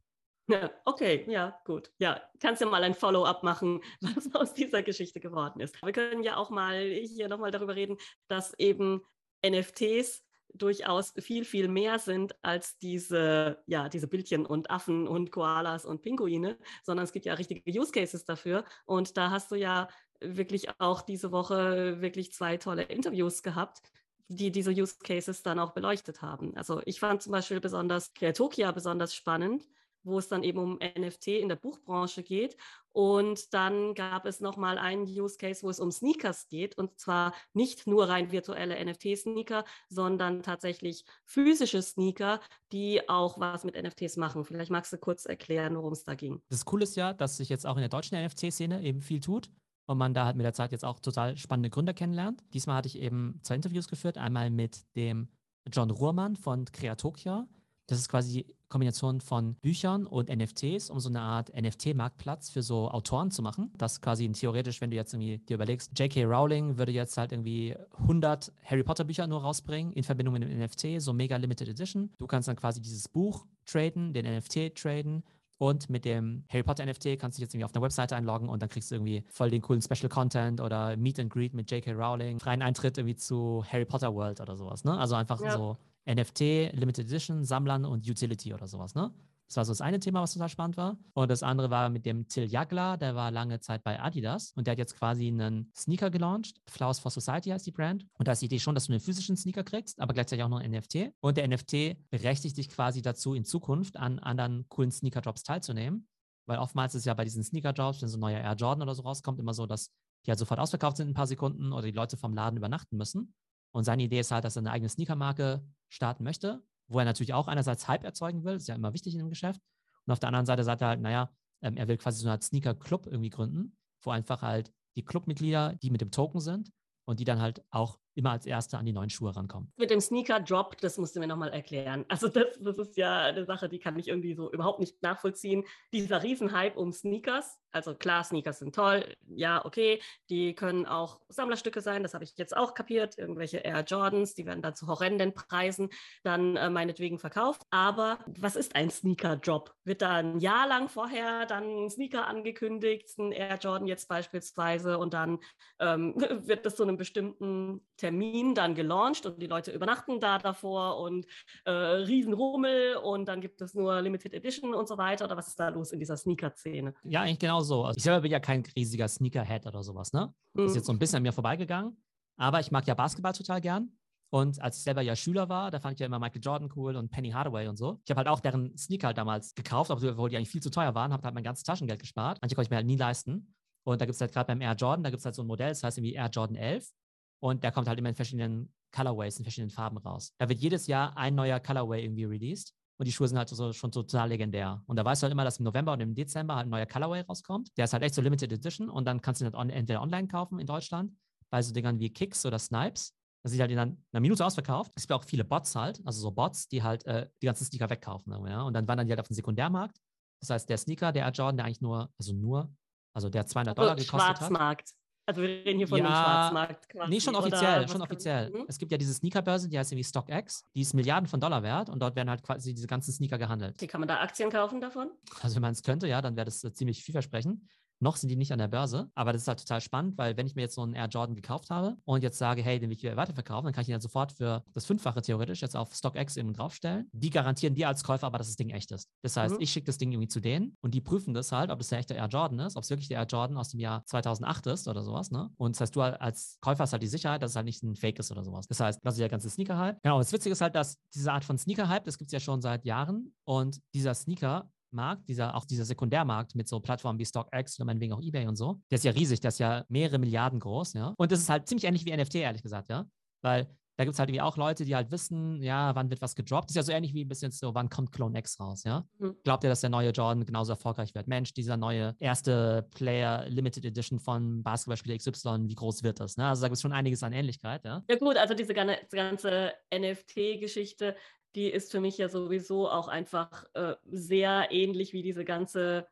Ja, okay, ja, gut. Ja, kannst ja mal ein Follow-up machen, was aus dieser Geschichte geworden ist. Wir können ja auch mal hier nochmal darüber reden, dass eben NFTs durchaus viel, viel mehr sind als diese, ja, diese Bildchen und Affen und Koalas und Pinguine, sondern es gibt ja richtige Use Cases dafür. Und da hast du ja wirklich auch diese Woche wirklich zwei tolle Interviews gehabt, die diese Use Cases dann auch beleuchtet haben. Also ich fand zum Beispiel besonders Kreatokia besonders spannend, wo es dann eben um NFT in der Buchbranche geht. Und dann gab es nochmal einen Use Case, wo es um Sneakers geht. Und zwar nicht nur rein virtuelle NFT-Sneaker, sondern tatsächlich physische Sneaker, die auch was mit NFTs machen. Vielleicht magst du kurz erklären, worum es da ging. Das Coole ist ja, dass sich jetzt auch in der deutschen NFT-Szene eben viel tut und man da halt mit der Zeit jetzt auch total spannende Gründer kennenlernt. Diesmal hatte ich eben zwei Interviews geführt, einmal mit dem John Ruhrmann von Creatokia. Das ist quasi die Kombination von Büchern und NFTs, um so eine Art NFT-Marktplatz für so Autoren zu machen. Das quasi theoretisch, wenn du jetzt irgendwie dir überlegst, J.K. Rowling würde jetzt halt irgendwie 100 Harry Potter Bücher nur rausbringen in Verbindung mit einem NFT, so mega limited edition. Du kannst dann quasi dieses Buch traden, den NFT traden und mit dem Harry Potter NFT kannst du dich jetzt irgendwie auf eine Webseite einloggen und dann kriegst du irgendwie voll den coolen Special Content oder Meet and Greet mit J.K. Rowling, freien Eintritt irgendwie zu Harry Potter World oder sowas, ne? Also einfach ja. so NFT, Limited Edition, Sammlern und Utility oder sowas, ne? Das war so das eine Thema, was total spannend war. Und das andere war mit dem Till Jagler, der war lange Zeit bei Adidas und der hat jetzt quasi einen Sneaker gelauncht. Flowers for Society heißt die Brand. Und da ist die Idee schon, dass du einen physischen Sneaker kriegst, aber gleichzeitig auch noch ein NFT. Und der NFT berechtigt dich quasi dazu, in Zukunft an anderen coolen Sneaker-Drops teilzunehmen. Weil oftmals ist ja bei diesen Sneaker-Drops, wenn so ein neuer Air Jordan oder so rauskommt, immer so, dass die halt sofort ausverkauft sind in ein paar Sekunden oder die Leute vom Laden übernachten müssen. Und seine Idee ist halt, dass er eine eigene Sneaker-Marke starten möchte, wo er natürlich auch einerseits Hype erzeugen will, ist ja immer wichtig in dem Geschäft. Und auf der anderen Seite sagt er halt, naja, ähm, er will quasi so eine Art Sneaker-Club irgendwie gründen, wo einfach halt die Clubmitglieder, die mit dem Token sind und die dann halt auch immer als Erste an die neuen Schuhe rankommen. Mit dem Sneaker-Drop, das musst du mir nochmal erklären. Also das, das ist ja eine Sache, die kann ich irgendwie so überhaupt nicht nachvollziehen. Dieser Riesenhype um Sneakers, also klar, Sneakers sind toll, ja, okay, die können auch Sammlerstücke sein, das habe ich jetzt auch kapiert, irgendwelche Air Jordans, die werden dann zu horrenden Preisen dann äh, meinetwegen verkauft. Aber was ist ein Sneaker-Drop? Wird da ein Jahr lang vorher dann ein Sneaker angekündigt, ein Air Jordan jetzt beispielsweise, und dann ähm, wird das zu einem bestimmten Termin dann gelauncht und die Leute übernachten da davor und äh, Riesenrummel und dann gibt es nur Limited Edition und so weiter? Oder was ist da los in dieser Sneaker-Szene? Ja, eigentlich genau so. Also ich selber bin ja kein riesiger Sneakerhead oder sowas, ne? Mhm. Ist jetzt so ein bisschen an mir vorbeigegangen. Aber ich mag ja Basketball total gern. Und als ich selber ja Schüler war, da fand ich ja immer Michael Jordan cool und Penny Hardaway und so. Ich habe halt auch deren Sneaker halt damals gekauft, obwohl die eigentlich viel zu teuer waren, habe halt mein ganzes Taschengeld gespart. Manche konnte ich mir halt nie leisten. Und da gibt es halt gerade beim Air Jordan, da gibt es halt so ein Modell, das heißt irgendwie Air Jordan 11. Und der kommt halt immer in verschiedenen Colorways, in verschiedenen Farben raus. Da wird jedes Jahr ein neuer Colorway irgendwie released. Und die Schuhe sind halt so, schon total legendär. Und da weißt du halt immer, dass im November und im Dezember halt ein neuer Colorway rauskommt. Der ist halt echt so Limited Edition und dann kannst du ihn halt on, entweder online kaufen in Deutschland, bei so Dingern wie Kicks oder Snipes. Das ist halt in einer Minute ausverkauft. Es gibt auch viele Bots halt, also so Bots, die halt äh, die ganzen Sneaker wegkaufen. Ja? Und dann wandern die halt auf den Sekundärmarkt. Das heißt, der Sneaker, der Air Jordan, der eigentlich nur, also nur, also der 200 Dollar gekostet Schwarzmarkt. hat. Schwarzmarkt. Also wir reden hier von ja, dem Schwarzmarkt quasi. Nee, schon offiziell, schon offiziell. Mhm. Es gibt ja diese Sneakerbörse, die heißt irgendwie StockX, die ist Milliarden von Dollar wert und dort werden halt quasi diese ganzen Sneaker gehandelt. Okay, kann man da Aktien kaufen davon? Also wenn man es könnte, ja, dann wäre das äh, ziemlich vielversprechend. Noch sind die nicht an der Börse, aber das ist halt total spannend, weil wenn ich mir jetzt so einen Air Jordan gekauft habe und jetzt sage, hey, den will ich wieder weiterverkaufen, dann kann ich ihn dann sofort für das Fünffache theoretisch jetzt auf StockX eben draufstellen. Die garantieren dir als Käufer aber, dass das Ding echt ist. Das heißt, mhm. ich schicke das Ding irgendwie zu denen und die prüfen das halt, ob das der echte Air Jordan ist, ob es wirklich der Air Jordan aus dem Jahr 2008 ist oder sowas. Ne? Und das heißt, du als Käufer hast halt die Sicherheit, dass es halt nicht ein Fake ist oder sowas. Das heißt, das ist der ganze Sneaker-Hype. Genau, das Witzige ist halt, dass diese Art von Sneaker-Hype, das gibt es ja schon seit Jahren und dieser Sneaker Markt, dieser, auch dieser Sekundärmarkt mit so Plattformen wie StockX oder meinetwegen auch eBay und so, der ist ja riesig, der ist ja mehrere Milliarden groß, ja. Und das ist halt ziemlich ähnlich wie NFT, ehrlich gesagt, ja. Weil da gibt es halt irgendwie auch Leute, die halt wissen, ja, wann wird was gedroppt. Das ist ja so ähnlich wie ein bisschen so, wann kommt Clone X raus, ja? Mhm. Glaubt ihr, dass der neue Jordan genauso erfolgreich wird? Mensch, dieser neue erste Player Limited Edition von Basketballspieler XY, wie groß wird das? Ne? Also da gibt es schon einiges an Ähnlichkeit, ja? Ja gut, also diese ganze NFT-Geschichte, die ist für mich ja sowieso auch einfach äh, sehr ähnlich wie diese ganze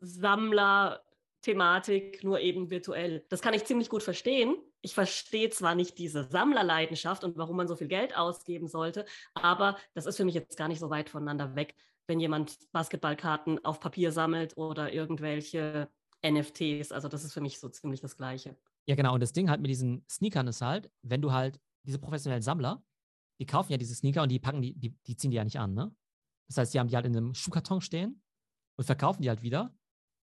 Sammler-Thematik, nur eben virtuell. Das kann ich ziemlich gut verstehen. Ich verstehe zwar nicht diese Sammlerleidenschaft und warum man so viel Geld ausgeben sollte, aber das ist für mich jetzt gar nicht so weit voneinander weg, wenn jemand Basketballkarten auf Papier sammelt oder irgendwelche NFTs. Also das ist für mich so ziemlich das Gleiche. Ja, genau. Und das Ding halt mit diesen Sneakern ist halt, wenn du halt diese professionellen Sammler, die kaufen ja diese Sneaker und die packen die, die, die ziehen die ja nicht an, ne? Das heißt, die haben die halt in einem Schuhkarton stehen und verkaufen die halt wieder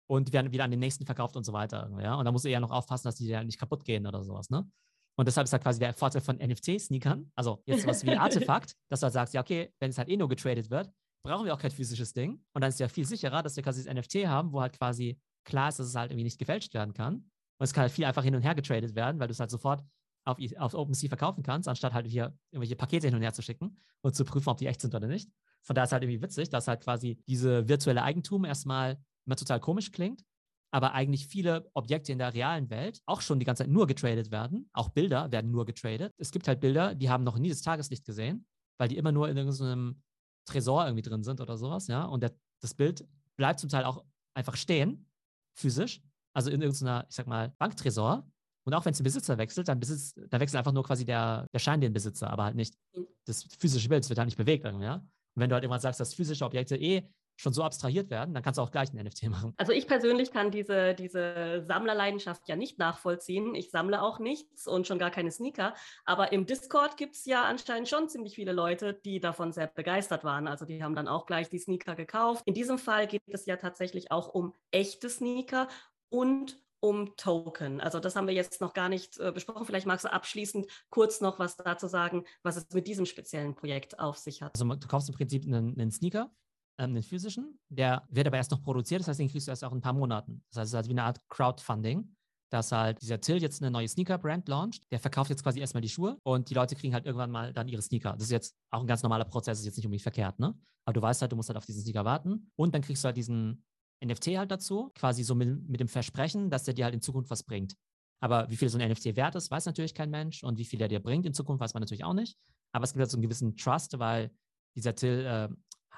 und werden wieder an den nächsten verkauft und so weiter. Ja? Und da musst du eher noch aufpassen, dass die ja nicht kaputt gehen oder sowas, ne? Und deshalb ist halt quasi der Vorteil von NFT-Sneakern, also jetzt was wie ein Artefakt, dass du halt sagst, ja, okay, wenn es halt eh nur getradet wird, brauchen wir auch kein physisches Ding. Und dann ist es ja viel sicherer, dass wir quasi das NFT haben, wo halt quasi klar ist, dass es halt irgendwie nicht gefälscht werden kann. Und es kann halt viel einfach hin und her getradet werden, weil du es halt sofort auf, auf OpenSea verkaufen kannst, anstatt halt hier irgendwelche Pakete hin und her zu schicken und zu prüfen, ob die echt sind oder nicht. Von daher ist halt irgendwie witzig, dass halt quasi diese virtuelle Eigentum erstmal immer total komisch klingt, aber eigentlich viele Objekte in der realen Welt auch schon die ganze Zeit nur getradet werden. Auch Bilder werden nur getradet. Es gibt halt Bilder, die haben noch nie das Tageslicht gesehen weil die immer nur in irgendeinem Tresor irgendwie drin sind oder sowas, ja. Und der, das Bild bleibt zum Teil auch einfach stehen, physisch, also in irgendeiner, ich sag mal, Banktresor. Und auch wenn es den Besitzer wechselt, dann besitzt, da wechselt einfach nur quasi der, der Schein den Besitzer, aber halt nicht mhm. das physische Bild, es wird halt nicht bewegt, ja. Und wenn du halt irgendwann sagst, dass physische Objekte eh schon so abstrahiert werden, dann kannst du auch gleich ein NFT machen. Also ich persönlich kann diese, diese Sammlerleidenschaft ja nicht nachvollziehen. Ich sammle auch nichts und schon gar keine Sneaker. Aber im Discord gibt es ja anscheinend schon ziemlich viele Leute, die davon sehr begeistert waren. Also die haben dann auch gleich die Sneaker gekauft. In diesem Fall geht es ja tatsächlich auch um echte Sneaker und um Token. Also das haben wir jetzt noch gar nicht äh, besprochen. Vielleicht magst du abschließend kurz noch was dazu sagen, was es mit diesem speziellen Projekt auf sich hat. Also du kaufst im Prinzip einen, einen Sneaker ähm, den physischen. Der wird aber erst noch produziert, das heißt, den kriegst du erst auch in ein paar Monaten. Das heißt, es ist halt wie eine Art Crowdfunding, dass halt dieser Till jetzt eine neue Sneaker-Brand launcht. Der verkauft jetzt quasi erstmal die Schuhe und die Leute kriegen halt irgendwann mal dann ihre Sneaker. Das ist jetzt auch ein ganz normaler Prozess, ist jetzt nicht unbedingt verkehrt, ne? Aber du weißt halt, du musst halt auf diesen Sneaker warten und dann kriegst du halt diesen NFT halt dazu, quasi so mit, mit dem Versprechen, dass der dir halt in Zukunft was bringt. Aber wie viel so ein NFT wert ist, weiß natürlich kein Mensch und wie viel er dir bringt in Zukunft, weiß man natürlich auch nicht. Aber es gibt halt so einen gewissen Trust, weil dieser Till äh,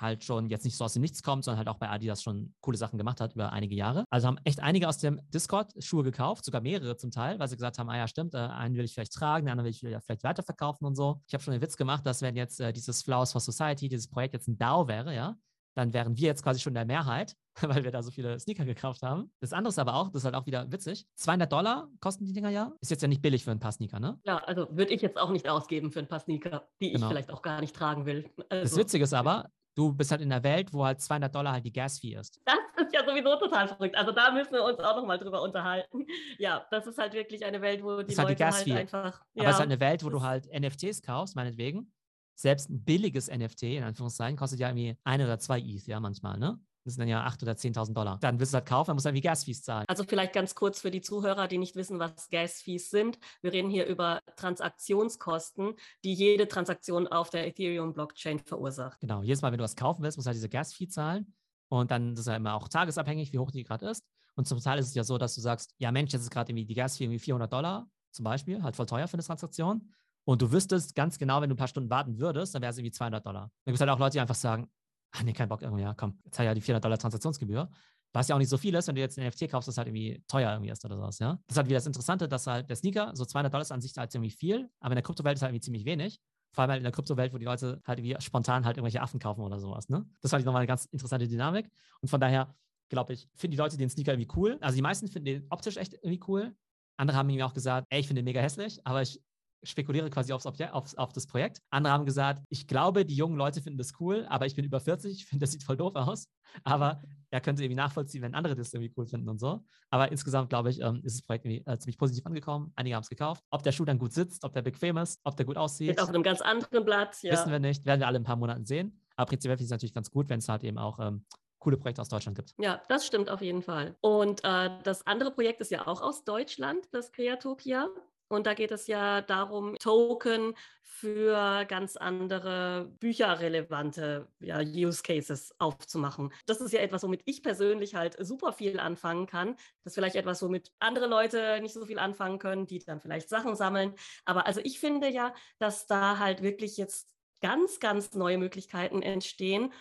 halt schon jetzt nicht so aus dem Nichts kommt, sondern halt auch bei Adidas schon coole Sachen gemacht hat über einige Jahre. Also haben echt einige aus dem Discord Schuhe gekauft, sogar mehrere zum Teil, weil sie gesagt haben, ah ja, stimmt, äh, einen will ich vielleicht tragen, den anderen will ich vielleicht weiterverkaufen und so. Ich habe schon den Witz gemacht, dass wenn jetzt äh, dieses Flowers for Society, dieses Projekt jetzt ein DAO wäre, ja, dann wären wir jetzt quasi schon in der Mehrheit, weil wir da so viele Sneaker gekauft haben. Das andere ist aber auch, das ist halt auch wieder witzig, 200 Dollar kosten die Dinger ja. Ist jetzt ja nicht billig für ein paar Sneaker, ne? Ja, also würde ich jetzt auch nicht ausgeben für ein paar Sneaker, die genau. ich vielleicht auch gar nicht tragen will. Also. Das Witzige ist aber, du bist halt in einer Welt, wo halt 200 Dollar halt die Gas-Fee ist. Das ist ja sowieso total verrückt. Also da müssen wir uns auch nochmal drüber unterhalten. Ja, das ist halt wirklich eine Welt, wo die halt Leute halt, halt einfach... Ja, Aber es ist halt eine Welt, wo du halt NFTs kaufst, meinetwegen. Selbst ein billiges NFT, in Anführungszeichen, kostet ja irgendwie ein oder zwei ETH, ja, manchmal, ne? Das sind dann ja 8.000 oder 10.000 Dollar. Dann willst du halt kaufen, dann musst du dann wie Gas-Fees zahlen. Also vielleicht ganz kurz für die Zuhörer, die nicht wissen, was Gas-Fees sind. Wir reden hier über Transaktionskosten, die jede Transaktion auf der Ethereum-Blockchain verursacht. Genau. Jedes Mal, wenn du was kaufen willst, musst du halt diese Gas-Fee zahlen. Und dann ist es ja immer auch tagesabhängig, wie hoch die gerade ist. Und zum Teil ist es ja so, dass du sagst, ja Mensch, jetzt ist gerade irgendwie die Gas-Fee irgendwie 400 Dollar zum Beispiel, halt voll teuer für eine Transaktion. Und du wüsstest ganz genau, wenn du ein paar Stunden warten würdest, dann wäre es irgendwie 200 Dollar. Dann gibt es halt auch Leute, die einfach sagen, ach nee, kein Bock, irgendwie, ja, komm, jetzt ja die 400 Dollar Transaktionsgebühr. Was ja auch nicht so viel ist, wenn du jetzt ein NFT kaufst, das halt irgendwie teuer irgendwie ist oder sowas, ja. Das ist halt wieder das Interessante, dass halt der Sneaker, so 200 Dollar ist an sich halt ziemlich viel, aber in der Kryptowelt ist halt irgendwie ziemlich wenig. Vor allem halt in der Kryptowelt, wo die Leute halt irgendwie spontan halt irgendwelche Affen kaufen oder sowas, ne. Das fand ich nochmal eine ganz interessante Dynamik. Und von daher, glaube ich, finden die Leute den Sneaker irgendwie cool. Also die meisten finden den optisch echt irgendwie cool. Andere haben mir auch gesagt, ey, ich finde den mega hässlich, aber ich spekuliere quasi aufs Objekt, aufs, auf das Projekt. Andere haben gesagt, ich glaube, die jungen Leute finden das cool, aber ich bin über 40, ich finde, das sieht voll doof aus. Aber er könnte irgendwie nachvollziehen, wenn andere das irgendwie cool finden und so. Aber insgesamt, glaube ich, ähm, ist das Projekt irgendwie äh, ziemlich positiv angekommen. Einige haben es gekauft. Ob der Schuh dann gut sitzt, ob der bequem ist, ob der gut aussieht. Jetzt auf einem ganz anderen Blatt, ja. Wissen wir nicht, werden wir alle in ein paar Monaten sehen. Aber prinzipiell finde ich es natürlich ganz gut, wenn es halt eben auch ähm, coole Projekte aus Deutschland gibt. Ja, das stimmt auf jeden Fall. Und äh, das andere Projekt ist ja auch aus Deutschland, das Kreatopia. Und da geht es ja darum, Token für ganz andere bücherrelevante ja, Use Cases aufzumachen. Das ist ja etwas, womit ich persönlich halt super viel anfangen kann. Das ist vielleicht etwas, womit andere Leute nicht so viel anfangen können, die dann vielleicht Sachen sammeln. Aber also ich finde ja, dass da halt wirklich jetzt ganz, ganz neue Möglichkeiten entstehen,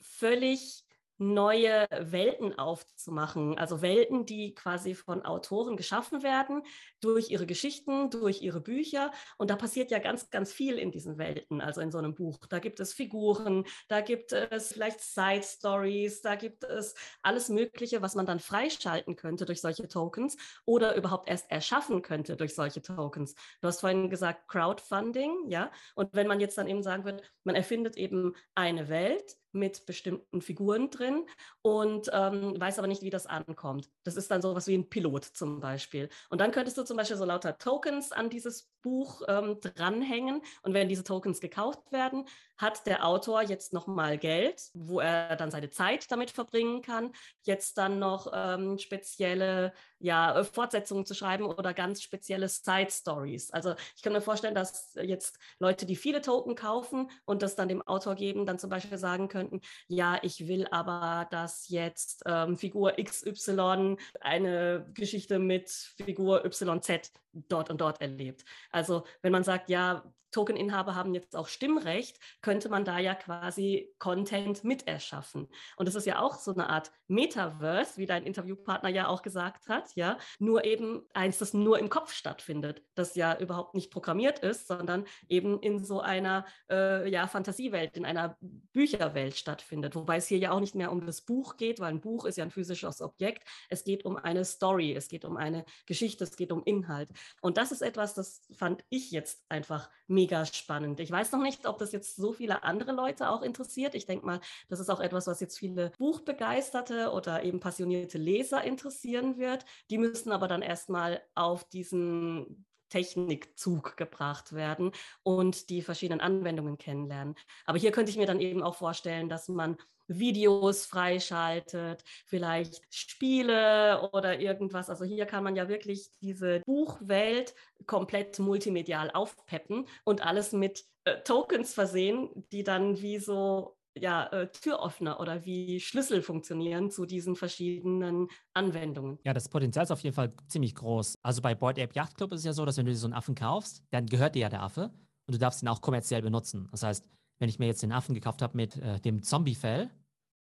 völlig neue Welten aufzumachen. Also Welten, die quasi von Autoren geschaffen werden, durch ihre Geschichten, durch ihre Bücher. Und da passiert ja ganz, ganz viel in diesen Welten, also in so einem Buch. Da gibt es Figuren, da gibt es vielleicht Side Stories, da gibt es alles Mögliche, was man dann freischalten könnte durch solche Tokens oder überhaupt erst erschaffen könnte durch solche Tokens. Du hast vorhin gesagt Crowdfunding, ja. Und wenn man jetzt dann eben sagen würde, man erfindet eben eine Welt, mit bestimmten Figuren drin und ähm, weiß aber nicht, wie das ankommt. Das ist dann so was wie ein Pilot zum Beispiel. Und dann könntest du zum Beispiel so lauter Tokens an dieses Buch ähm, dranhängen. Und wenn diese Tokens gekauft werden, hat der Autor jetzt nochmal Geld, wo er dann seine Zeit damit verbringen kann, jetzt dann noch ähm, spezielle ja, Fortsetzungen zu schreiben oder ganz spezielle Side Stories. Also ich kann mir vorstellen, dass jetzt Leute, die viele Token kaufen und das dann dem Autor geben, dann zum Beispiel sagen könnten, ja, ich will aber, dass jetzt ähm, Figur XY eine Geschichte mit Figur YZ dort und dort erlebt. Also wenn man sagt, ja, Tokeninhaber haben jetzt auch Stimmrecht, könnte man da ja quasi Content miterschaffen. Und das ist ja auch so eine Art Metaverse, wie dein Interviewpartner ja auch gesagt hat, ja, nur eben eins, das nur im Kopf stattfindet, das ja überhaupt nicht programmiert ist, sondern eben in so einer äh, ja, Fantasiewelt, in einer Bücherwelt stattfindet. Wobei es hier ja auch nicht mehr um das Buch geht, weil ein Buch ist ja ein physisches Objekt. Es geht um eine Story, es geht um eine Geschichte, es geht um Inhalt. Und das ist etwas, das fand ich jetzt einfach mega spannend. Ich weiß noch nicht, ob das jetzt so viele andere Leute auch interessiert. Ich denke mal, das ist auch etwas, was jetzt viele Buchbegeisterte oder eben passionierte Leser interessieren wird. Die müssten aber dann erstmal auf diesen Technikzug gebracht werden und die verschiedenen Anwendungen kennenlernen. Aber hier könnte ich mir dann eben auch vorstellen, dass man Videos freischaltet, vielleicht Spiele oder irgendwas. Also hier kann man ja wirklich diese Buchwelt komplett multimedial aufpeppen und alles mit äh, Tokens versehen, die dann wie so ja, äh, Türöffner oder wie Schlüssel funktionieren zu diesen verschiedenen Anwendungen. Ja, das Potenzial ist auf jeden Fall ziemlich groß. Also bei Board Ape Yacht Club ist es ja so, dass wenn du dir so einen Affen kaufst, dann gehört dir ja der Affe und du darfst ihn auch kommerziell benutzen. Das heißt, wenn ich mir jetzt den Affen gekauft habe mit äh, dem Zombie-Fell,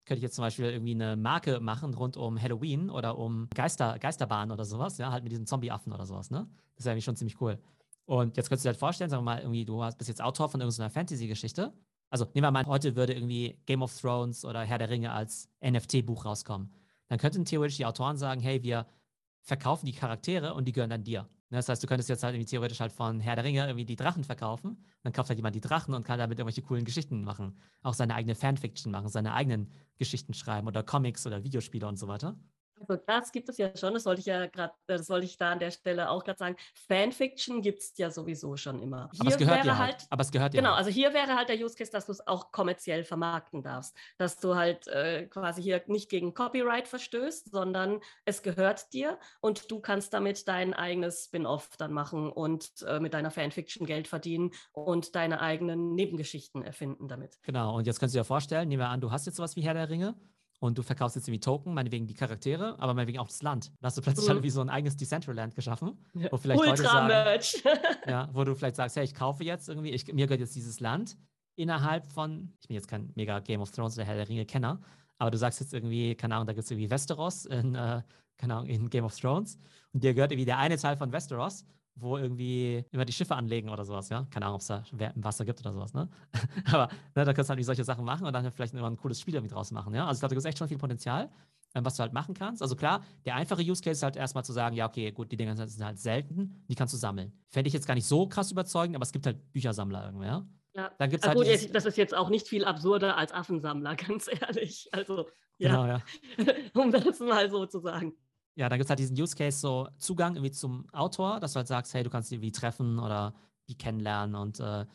könnte ich jetzt zum Beispiel irgendwie eine Marke machen rund um Halloween oder um Geister, Geisterbahn oder sowas, ja, halt mit diesen Zombie-Affen oder sowas, ne? Das ist eigentlich schon ziemlich cool. Und jetzt könntest du dir halt vorstellen, sagen wir mal, irgendwie, du bist jetzt Autor von irgendeiner Fantasy-Geschichte also nehmen wir mal, heute würde irgendwie Game of Thrones oder Herr der Ringe als NFT-Buch rauskommen. Dann könnten theoretisch die Autoren sagen, hey, wir verkaufen die Charaktere und die gehören dann dir. Ne, das heißt, du könntest jetzt halt irgendwie theoretisch halt von Herr der Ringe irgendwie die Drachen verkaufen. Dann kauft halt jemand die Drachen und kann damit irgendwelche coolen Geschichten machen. Auch seine eigene Fanfiction machen, seine eigenen Geschichten schreiben oder Comics oder Videospiele und so weiter. Also das gibt es ja schon, das wollte ich ja gerade, äh, das wollte ich da an der Stelle auch gerade sagen. Fanfiction gibt es ja sowieso schon immer. Hier aber es gehört ja halt, halt, Aber es gehört ja. Genau, halt. also hier wäre halt der Use Case, dass du es auch kommerziell vermarkten darfst. Dass du halt äh, quasi hier nicht gegen Copyright verstößt, sondern es gehört dir und du kannst damit dein eigenes Spin-off dann machen und äh, mit deiner Fanfiction Geld verdienen und deine eigenen Nebengeschichten erfinden damit. Genau, und jetzt kannst du dir vorstellen, nehmen wir an, du hast jetzt sowas wie Herr der Ringe und du verkaufst jetzt irgendwie Token, meinetwegen die Charaktere, aber meinetwegen auch das Land. Dann hast du plötzlich mhm. halt wie so ein eigenes Decentraland geschaffen, wo vielleicht Ultra Leute sagen, ja, wo du vielleicht sagst, hey, ich kaufe jetzt irgendwie, ich, mir gehört jetzt dieses Land innerhalb von, ich bin jetzt kein mega Game of Thrones oder Herr der Ringe Kenner, aber du sagst jetzt irgendwie, keine Ahnung, da gibt es irgendwie Westeros in, äh, keine Ahnung, in Game of Thrones und dir gehört irgendwie der eine Teil von Westeros wo irgendwie immer die Schiffe anlegen oder sowas, ja. Keine Ahnung, ob es da im Wasser gibt oder sowas, ne? Aber ne, da kannst du halt solche Sachen machen und dann vielleicht immer ein cooles Spiel damit draus machen, ja. Also ich glaube, da gibt es echt schon viel Potenzial, ähm, was du halt machen kannst. Also klar, der einfache Use Case ist halt erstmal zu sagen, ja, okay, gut, die Dinger sind halt selten, die kannst du sammeln. Fände ich jetzt gar nicht so krass überzeugend, aber es gibt halt Büchersammler irgendwie, ja. Ja, dann gibt's halt gut, das ist jetzt auch nicht viel absurder als Affensammler, ganz ehrlich. Also, ja. Genau, ja. um das mal so zu sagen ja, da gibt es halt diesen Use Case, so Zugang irgendwie zum Autor, dass du halt sagst, hey, du kannst die wie treffen oder die kennenlernen und äh,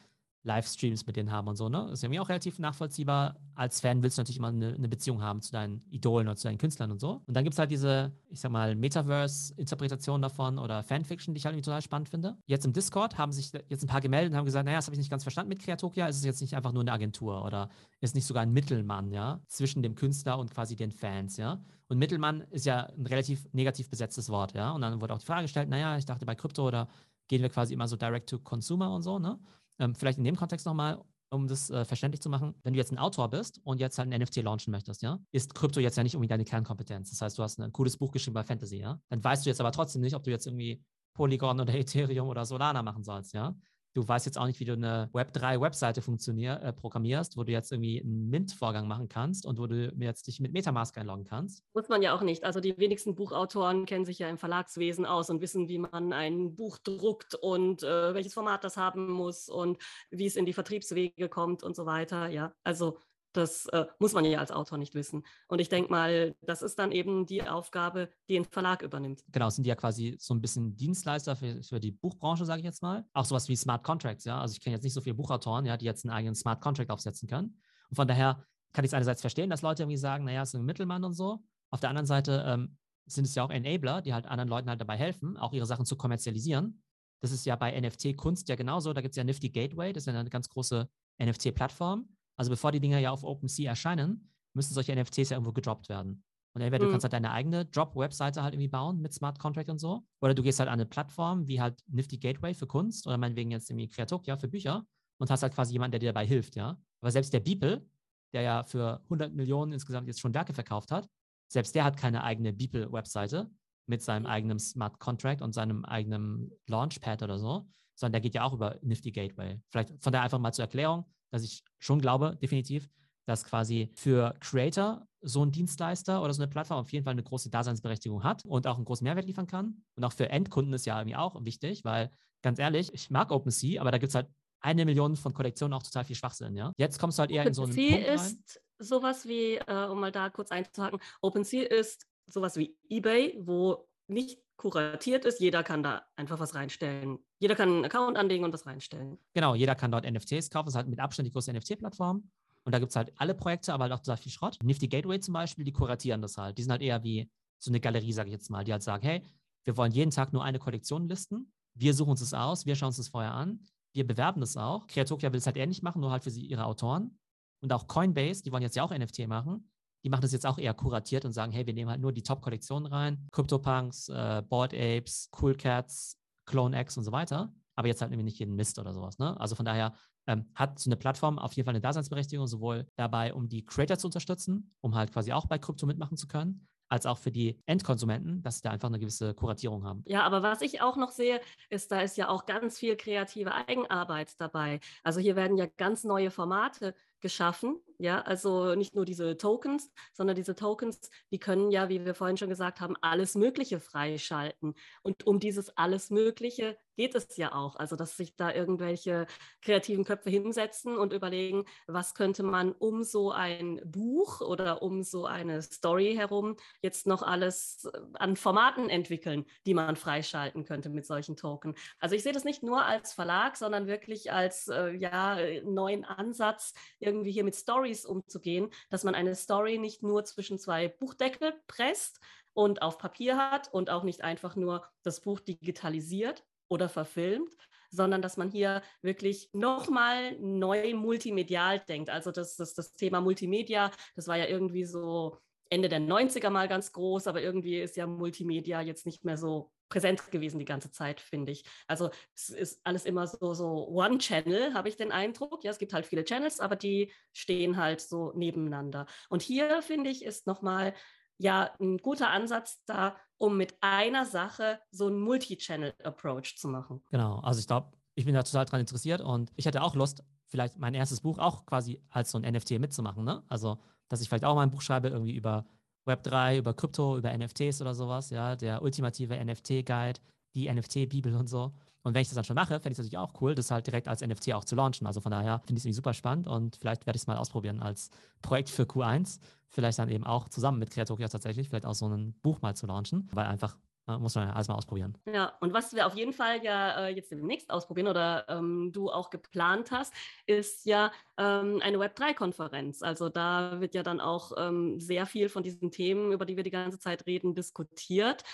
Livestreams mit denen haben und so, ne? Ist irgendwie auch relativ nachvollziehbar. Als Fan willst du natürlich immer eine, eine, Beziehung haben zu deinen Idolen oder zu deinen Künstlern und so. Und dann gibt es halt diese, ich sag mal, Metaverse-Interpretation davon oder Fanfiction, die ich halt irgendwie total spannend finde. Jetzt im Discord haben sich jetzt ein paar gemeldet und haben gesagt, naja, das habe ich nicht ganz verstanden mit Kreatokia. Ist es jetzt nicht einfach nur eine Agentur oder ist nicht sogar ein Mittelmann, ja, zwischen dem Künstler und quasi den Fans, ja? Und Mittelmann ist ja ein relativ negativ besetztes Wort, ja? Und dann wurde auch die Frage gestellt, naja, ich dachte bei Krypto oder gehen wir quasi immer so direct to consumer und so, ne? Ähm, vielleicht in dem Kontext nochmal, um das äh, verständlich zu machen, wenn du jetzt ein Autor bist und jetzt halt ein NFT launchen möchtest, ja, ist Krypto jetzt ja nicht irgendwie deine Kernkompetenz. Das heißt, du hast ein cooles Buch geschrieben bei Fantasy, ja. Dann weißt du jetzt aber trotzdem nicht, ob du jetzt irgendwie Polygon oder Ethereum oder Solana machen sollst, ja du weißt jetzt auch nicht, wie du eine Web3-Webseite äh, programmierst, wo du jetzt irgendwie einen Mint-Vorgang machen kannst und wo du jetzt dich mit Metamask einloggen kannst. Muss man ja auch nicht. Also die wenigsten Buchautoren kennen sich ja im Verlagswesen aus und wissen, wie man ein Buch druckt und äh, welches Format das haben muss und wie es in die Vertriebswege kommt und so weiter. Ja, also das äh, muss man ja als Autor nicht wissen. Und ich denke mal, das ist dann eben die Aufgabe, die ein Verlag übernimmt. Genau, sind die ja quasi so ein bisschen Dienstleister für, für die Buchbranche, sage ich jetzt mal. Auch sowas wie Smart Contracts, ja. Also ich kenne jetzt nicht so viele Buchautoren, ja, die jetzt einen eigenen Smart Contract aufsetzen können. Und von daher kann ich es einerseits verstehen, dass Leute irgendwie sagen, naja, es ist ein Mittelmann und so. Auf der anderen Seite ähm, sind es ja auch Enabler, die halt anderen Leuten halt dabei helfen, auch ihre Sachen zu kommerzialisieren. Das ist ja bei NFT-Kunst ja genauso. Da gibt es ja Nifty Gateway, das ist ja eine ganz große NFT-Plattform. Also bevor die Dinger ja auf OpenSea erscheinen, müssen solche NFTs ja irgendwo gedroppt werden. Und entweder mhm. du kannst halt deine eigene Drop-Webseite halt irgendwie bauen mit Smart Contract und so. Oder du gehst halt an eine Plattform wie halt Nifty Gateway für Kunst oder meinetwegen jetzt irgendwie Kreatopia für Bücher und hast halt quasi jemanden, der dir dabei hilft, ja. Aber selbst der Beeple, der ja für 100 Millionen insgesamt jetzt schon Werke verkauft hat, selbst der hat keine eigene Beeple-Webseite mit seinem eigenen Smart Contract und seinem eigenen Launchpad oder so, sondern der geht ja auch über Nifty Gateway. Vielleicht von daher einfach mal zur Erklärung, dass ich schon glaube, definitiv, dass quasi für Creator so ein Dienstleister oder so eine Plattform auf jeden Fall eine große Daseinsberechtigung hat und auch einen großen Mehrwert liefern kann. Und auch für Endkunden ist ja irgendwie auch wichtig, weil ganz ehrlich, ich mag OpenSea, aber da gibt es halt eine Million von Kollektionen auch total viel Schwachsinn, ja. Jetzt kommst du halt eher in so einen OpenSea Punkt rein. ist sowas wie, äh, um mal da kurz einzuhaken, OpenSea ist sowas wie eBay, wo nicht kuratiert ist. Jeder kann da einfach was reinstellen. Jeder kann einen Account anlegen und was reinstellen. Genau, jeder kann dort NFTs kaufen. Das ist halt mit Abstand die größte NFT-Plattform. Und da gibt es halt alle Projekte, aber halt auch total viel Schrott. Nifty Gateway zum Beispiel, die kuratieren das halt. Die sind halt eher wie so eine Galerie, sage ich jetzt mal, die halt sagen, hey, wir wollen jeden Tag nur eine Kollektion listen. Wir suchen uns das aus, wir schauen uns das vorher an. Wir bewerben das auch. Kreatokia will es halt ähnlich machen, nur halt für sie, ihre Autoren. Und auch Coinbase, die wollen jetzt ja auch NFT machen. Die machen das jetzt auch eher kuratiert und sagen, hey, wir nehmen halt nur die Top-Kollektionen rein. CryptoPunks, äh, Bored Apes, Cool Cats, Clone X und so weiter. Aber jetzt halt irgendwie nicht jeden Mist oder sowas. Ne? Also von daher ähm, hat so eine Plattform auf jeden Fall eine Daseinsberechtigung, sowohl dabei, um die Creator zu unterstützen, um halt quasi auch bei Krypto mitmachen zu können, als auch für die Endkonsumenten, dass sie da einfach eine gewisse Kuratierung haben. Ja, aber was ich auch noch sehe, ist, da ist ja auch ganz viel kreative Eigenarbeit dabei. Also hier werden ja ganz neue Formate geschaffen. Ja, also nicht nur diese Tokens, sondern diese Tokens, die können ja, wie wir vorhin schon gesagt haben, alles Mögliche freischalten. Und um dieses alles Mögliche geht es ja auch. Also, dass sich da irgendwelche kreativen Köpfe hinsetzen und überlegen, was könnte man um so ein Buch oder um so eine Story herum jetzt noch alles äh, an Formaten entwickeln, die man freischalten könnte mit solchen Token. Also ich sehe das nicht nur als Verlag, sondern wirklich als äh, ja, neuen Ansatz, irgendwie hier mit Stories umzugehen, dass man eine Story nicht nur zwischen zwei Buchdeckel presst und auf Papier hat und auch nicht einfach nur das Buch digitalisiert oder verfilmt, sondern dass man hier wirklich nochmal neu multimedial denkt. Also das, das, das Thema Multimedia, das war ja irgendwie so Ende der 90er mal ganz groß, aber irgendwie ist ja Multimedia jetzt nicht mehr so präsent gewesen die ganze Zeit, finde ich. Also es ist alles immer so, so One-Channel, habe ich den Eindruck. Ja, es gibt halt viele Channels, aber die stehen halt so nebeneinander. Und hier, finde ich, ist nochmal ja ein guter Ansatz da, um mit einer Sache so einen Multi-Channel-Approach zu machen. Genau, also ich glaube, ich bin da total dran interessiert und ich hätte auch Lust, vielleicht mein erstes Buch auch quasi als so ein NFT mitzumachen. Ne? Also, dass ich vielleicht auch mal ein Buch schreibe, irgendwie über Web3, über Krypto, über NFTs oder sowas, ja, der ultimative NFT-Guide, die NFT-Bibel und so. Und wenn ich das dann schon mache, fände ich es natürlich auch cool, das halt direkt als NFT auch zu launchen. Also von daher finde ich es irgendwie super spannend und vielleicht werde ich es mal ausprobieren als Projekt für Q1. Vielleicht dann eben auch zusammen mit Kreatokia tatsächlich, vielleicht auch so ein Buch mal zu launchen, weil einfach muss man ja alles mal ausprobieren. Ja, und was wir auf jeden Fall ja äh, jetzt demnächst ausprobieren oder ähm, du auch geplant hast, ist ja ähm, eine Web3-Konferenz. Also da wird ja dann auch ähm, sehr viel von diesen Themen, über die wir die ganze Zeit reden, diskutiert.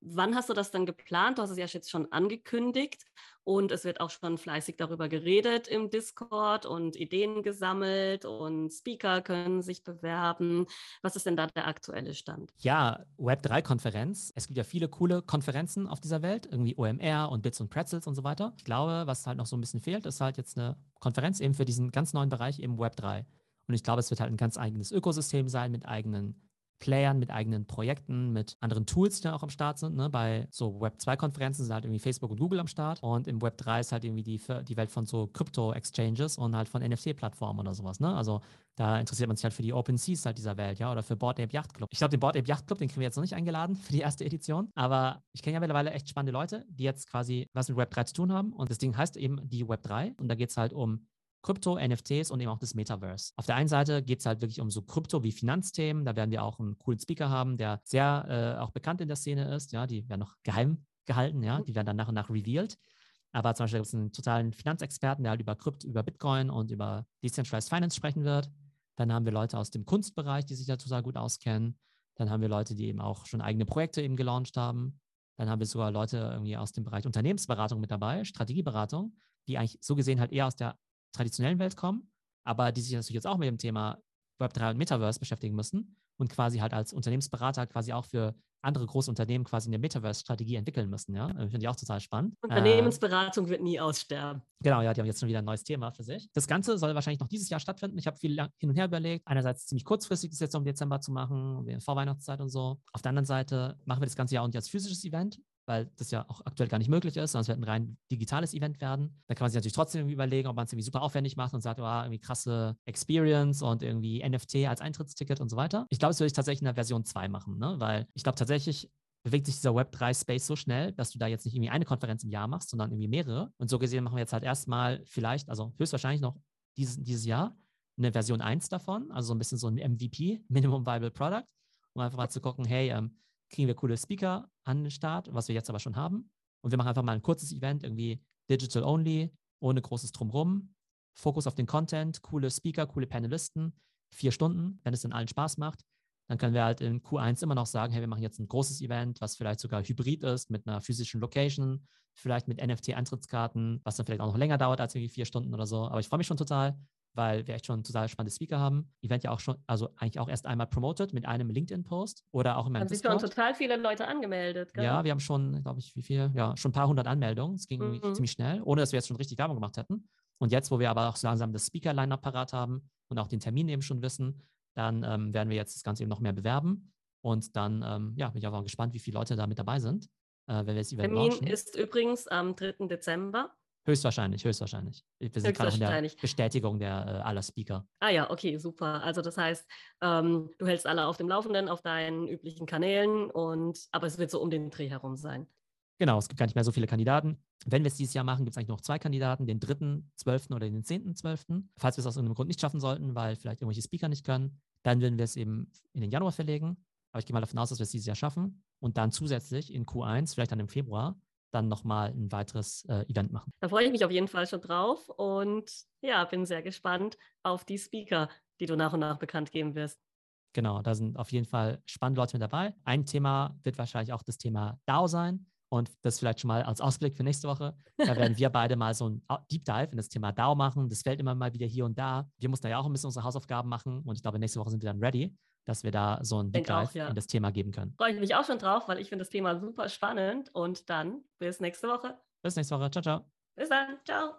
Wann hast du das dann geplant? Du hast es ja jetzt schon angekündigt. Und es wird auch schon fleißig darüber geredet im Discord und Ideen gesammelt und Speaker können sich bewerben. Was ist denn da der aktuelle Stand? Ja, Web3-Konferenz. Es gibt ja viele coole Konferenzen auf dieser Welt, irgendwie OMR und Bits und Pretzels und so weiter. Ich glaube, was halt noch so ein bisschen fehlt, ist halt jetzt eine Konferenz eben für diesen ganz neuen Bereich eben Web3. Und ich glaube, es wird halt ein ganz eigenes Ökosystem sein mit eigenen Playern, mit eigenen Projekten, mit anderen Tools, die dann auch am Start sind. Ne? Bei so Web2-Konferenzen sind halt irgendwie Facebook und Google am Start und im Web3 ist halt irgendwie die, die Welt von so Crypto-Exchanges und halt von NFT-Plattformen oder sowas. Ne? Also da interessiert man sich halt für die Open Seas halt dieser Welt, ja, oder für Board Ape Yacht Club. Ich glaube, den Board Ape Yacht Club, den kriegen wir jetzt noch nicht eingeladen für die erste Edition, aber ich kenne ja mittlerweile echt spannende Leute, die jetzt quasi was mit Web3 zu tun haben und das Ding heißt eben die Web3 und da geht es halt um Krypto, NFTs und eben auch das Metaverse. Auf der einen Seite geht es halt wirklich um so Krypto wie Finanzthemen. Da werden wir auch einen coolen Speaker haben, der sehr äh, auch bekannt in der Szene ist. Ja, die werden noch geheim gehalten, ja, die werden dann nach und nach revealed. Aber zum Beispiel gibt es einen totalen Finanzexperten, der halt über Krypto, über Bitcoin und über Decentralized Finance sprechen wird. Dann haben wir Leute aus dem Kunstbereich, die sich da total gut auskennen. Dann haben wir Leute, die eben auch schon eigene Projekte eben gelauncht haben. Dann haben wir sogar Leute irgendwie aus dem Bereich Unternehmensberatung mit dabei, Strategieberatung, die eigentlich so gesehen halt eher aus der traditionellen Welt kommen, aber die sich natürlich jetzt auch mit dem Thema Web3 und Metaverse beschäftigen müssen. und quasi halt als Unternehmensberater quasi auch für andere große Unternehmen quasi eine Metaverse-Strategie entwickeln müssen. Ja? Äh, finde ich auch total spannend. Unternehmensberatung äh, wird nie aussterben. Genau, ja, die haben jetzt schon wieder ein neues Thema für sich. Das Ganze soll wahrscheinlich noch dieses Jahr stattfinden. Ich habe viel hin und her überlegt. Einerseits ziemlich kurzfristig, das jetzt im Dezember zu machen, vor Weihnachtszeit und so. Auf der anderen Seite machen wir das ganze Jahr und als physisches Event weil das ja auch aktuell gar nicht möglich ist, sondern es wird ein rein digitales Event werden. Da kann man sich natürlich trotzdem überlegen, ob man es irgendwie super aufwendig macht und sagt, oh, irgendwie krasse Experience und irgendwie NFT als Eintrittsticket und so weiter. Ich glaube, das würde ich tatsächlich in der Version 2 machen, ne? weil ich glaube tatsächlich, bewegt sich dieser Web3-Space so schnell, dass du da jetzt nicht irgendwie eine Konferenz im Jahr machst, sondern irgendwie mehrere. Und so gesehen machen wir jetzt halt erstmal vielleicht, also höchstwahrscheinlich noch dieses, dieses Jahr, eine Version 1 davon, also so ein bisschen so ein MVP, Minimum Viable Product, um einfach mal zu gucken, hey, ähm, kriegen wir coole Speaker an den Start, was wir jetzt aber schon haben. Und wir machen einfach mal ein kurzes Event, irgendwie digital only, ohne großes Drumrum. Fokus auf den Content, coole Speaker, coole Panelisten, vier Stunden, wenn es dann allen Spaß macht. Dann können wir halt in Q1 immer noch sagen, hey, wir machen jetzt ein großes Event, was vielleicht sogar hybrid ist, mit einer physischen Location, vielleicht mit NFT-Eintrittskarten, was dann vielleicht auch noch länger dauert als irgendwie vier Stunden oder so. Aber ich freue mich schon total weil wir echt schon total spannende Speaker haben. Event ja auch schon, also eigentlich auch erst einmal promoted mit einem LinkedIn-Post oder auch in meinem Haben sich schon total viele Leute angemeldet. Gell? Ja, wir haben schon, glaube ich, wie viel? Ja, schon ein paar hundert Anmeldungen. Es ging mhm. ziemlich schnell, ohne dass wir jetzt schon richtig Werbung gemacht hätten. Und jetzt, wo wir aber auch so langsam das Speaker-Line-Up parat haben und auch den Termin eben schon wissen, dann ähm, werden wir jetzt das Ganze eben noch mehr bewerben. Und dann, ähm, ja, bin ich auch gespannt, wie viele Leute da mit dabei sind, äh, wenn wir das Event Termin launchen. ist übrigens am 3. Dezember. Höchstwahrscheinlich, höchstwahrscheinlich. Wir sind gerade in der Bestätigung der äh, aller Speaker. Ah ja, okay, super. Also das heißt, ähm, du hältst alle auf dem Laufenden auf deinen üblichen Kanälen und aber es wird so um den Dreh herum sein. Genau, es gibt gar nicht mehr so viele Kandidaten. Wenn wir es dieses Jahr machen, gibt es eigentlich noch zwei Kandidaten, den dritten, zwölften oder den zehnten, zwölften. Falls wir es aus irgendeinem Grund nicht schaffen sollten, weil vielleicht irgendwelche Speaker nicht können, dann würden wir es eben in den Januar verlegen. Aber ich gehe mal davon aus, dass wir es dieses Jahr schaffen. Und dann zusätzlich in Q1, vielleicht dann im Februar, dann nochmal ein weiteres äh, Event machen. Da freue ich mich auf jeden Fall schon drauf und ja, bin sehr gespannt auf die Speaker, die du nach und nach bekannt geben wirst. Genau, da sind auf jeden Fall spannende Leute mit dabei. Ein Thema wird wahrscheinlich auch das Thema DAO sein. Und das vielleicht schon mal als Ausblick für nächste Woche. Da werden wir beide mal so ein Deep Dive in das Thema DAO machen. Das fällt immer mal wieder hier und da. Wir mussten da ja auch ein bisschen unsere Hausaufgaben machen. Und ich glaube, nächste Woche sind wir dann ready dass wir da so ein Deep Dive ja. in das Thema geben können. Freue ich mich auch schon drauf, weil ich finde das Thema super spannend. Und dann bis nächste Woche. Bis nächste Woche. Ciao, ciao. Bis dann. Ciao.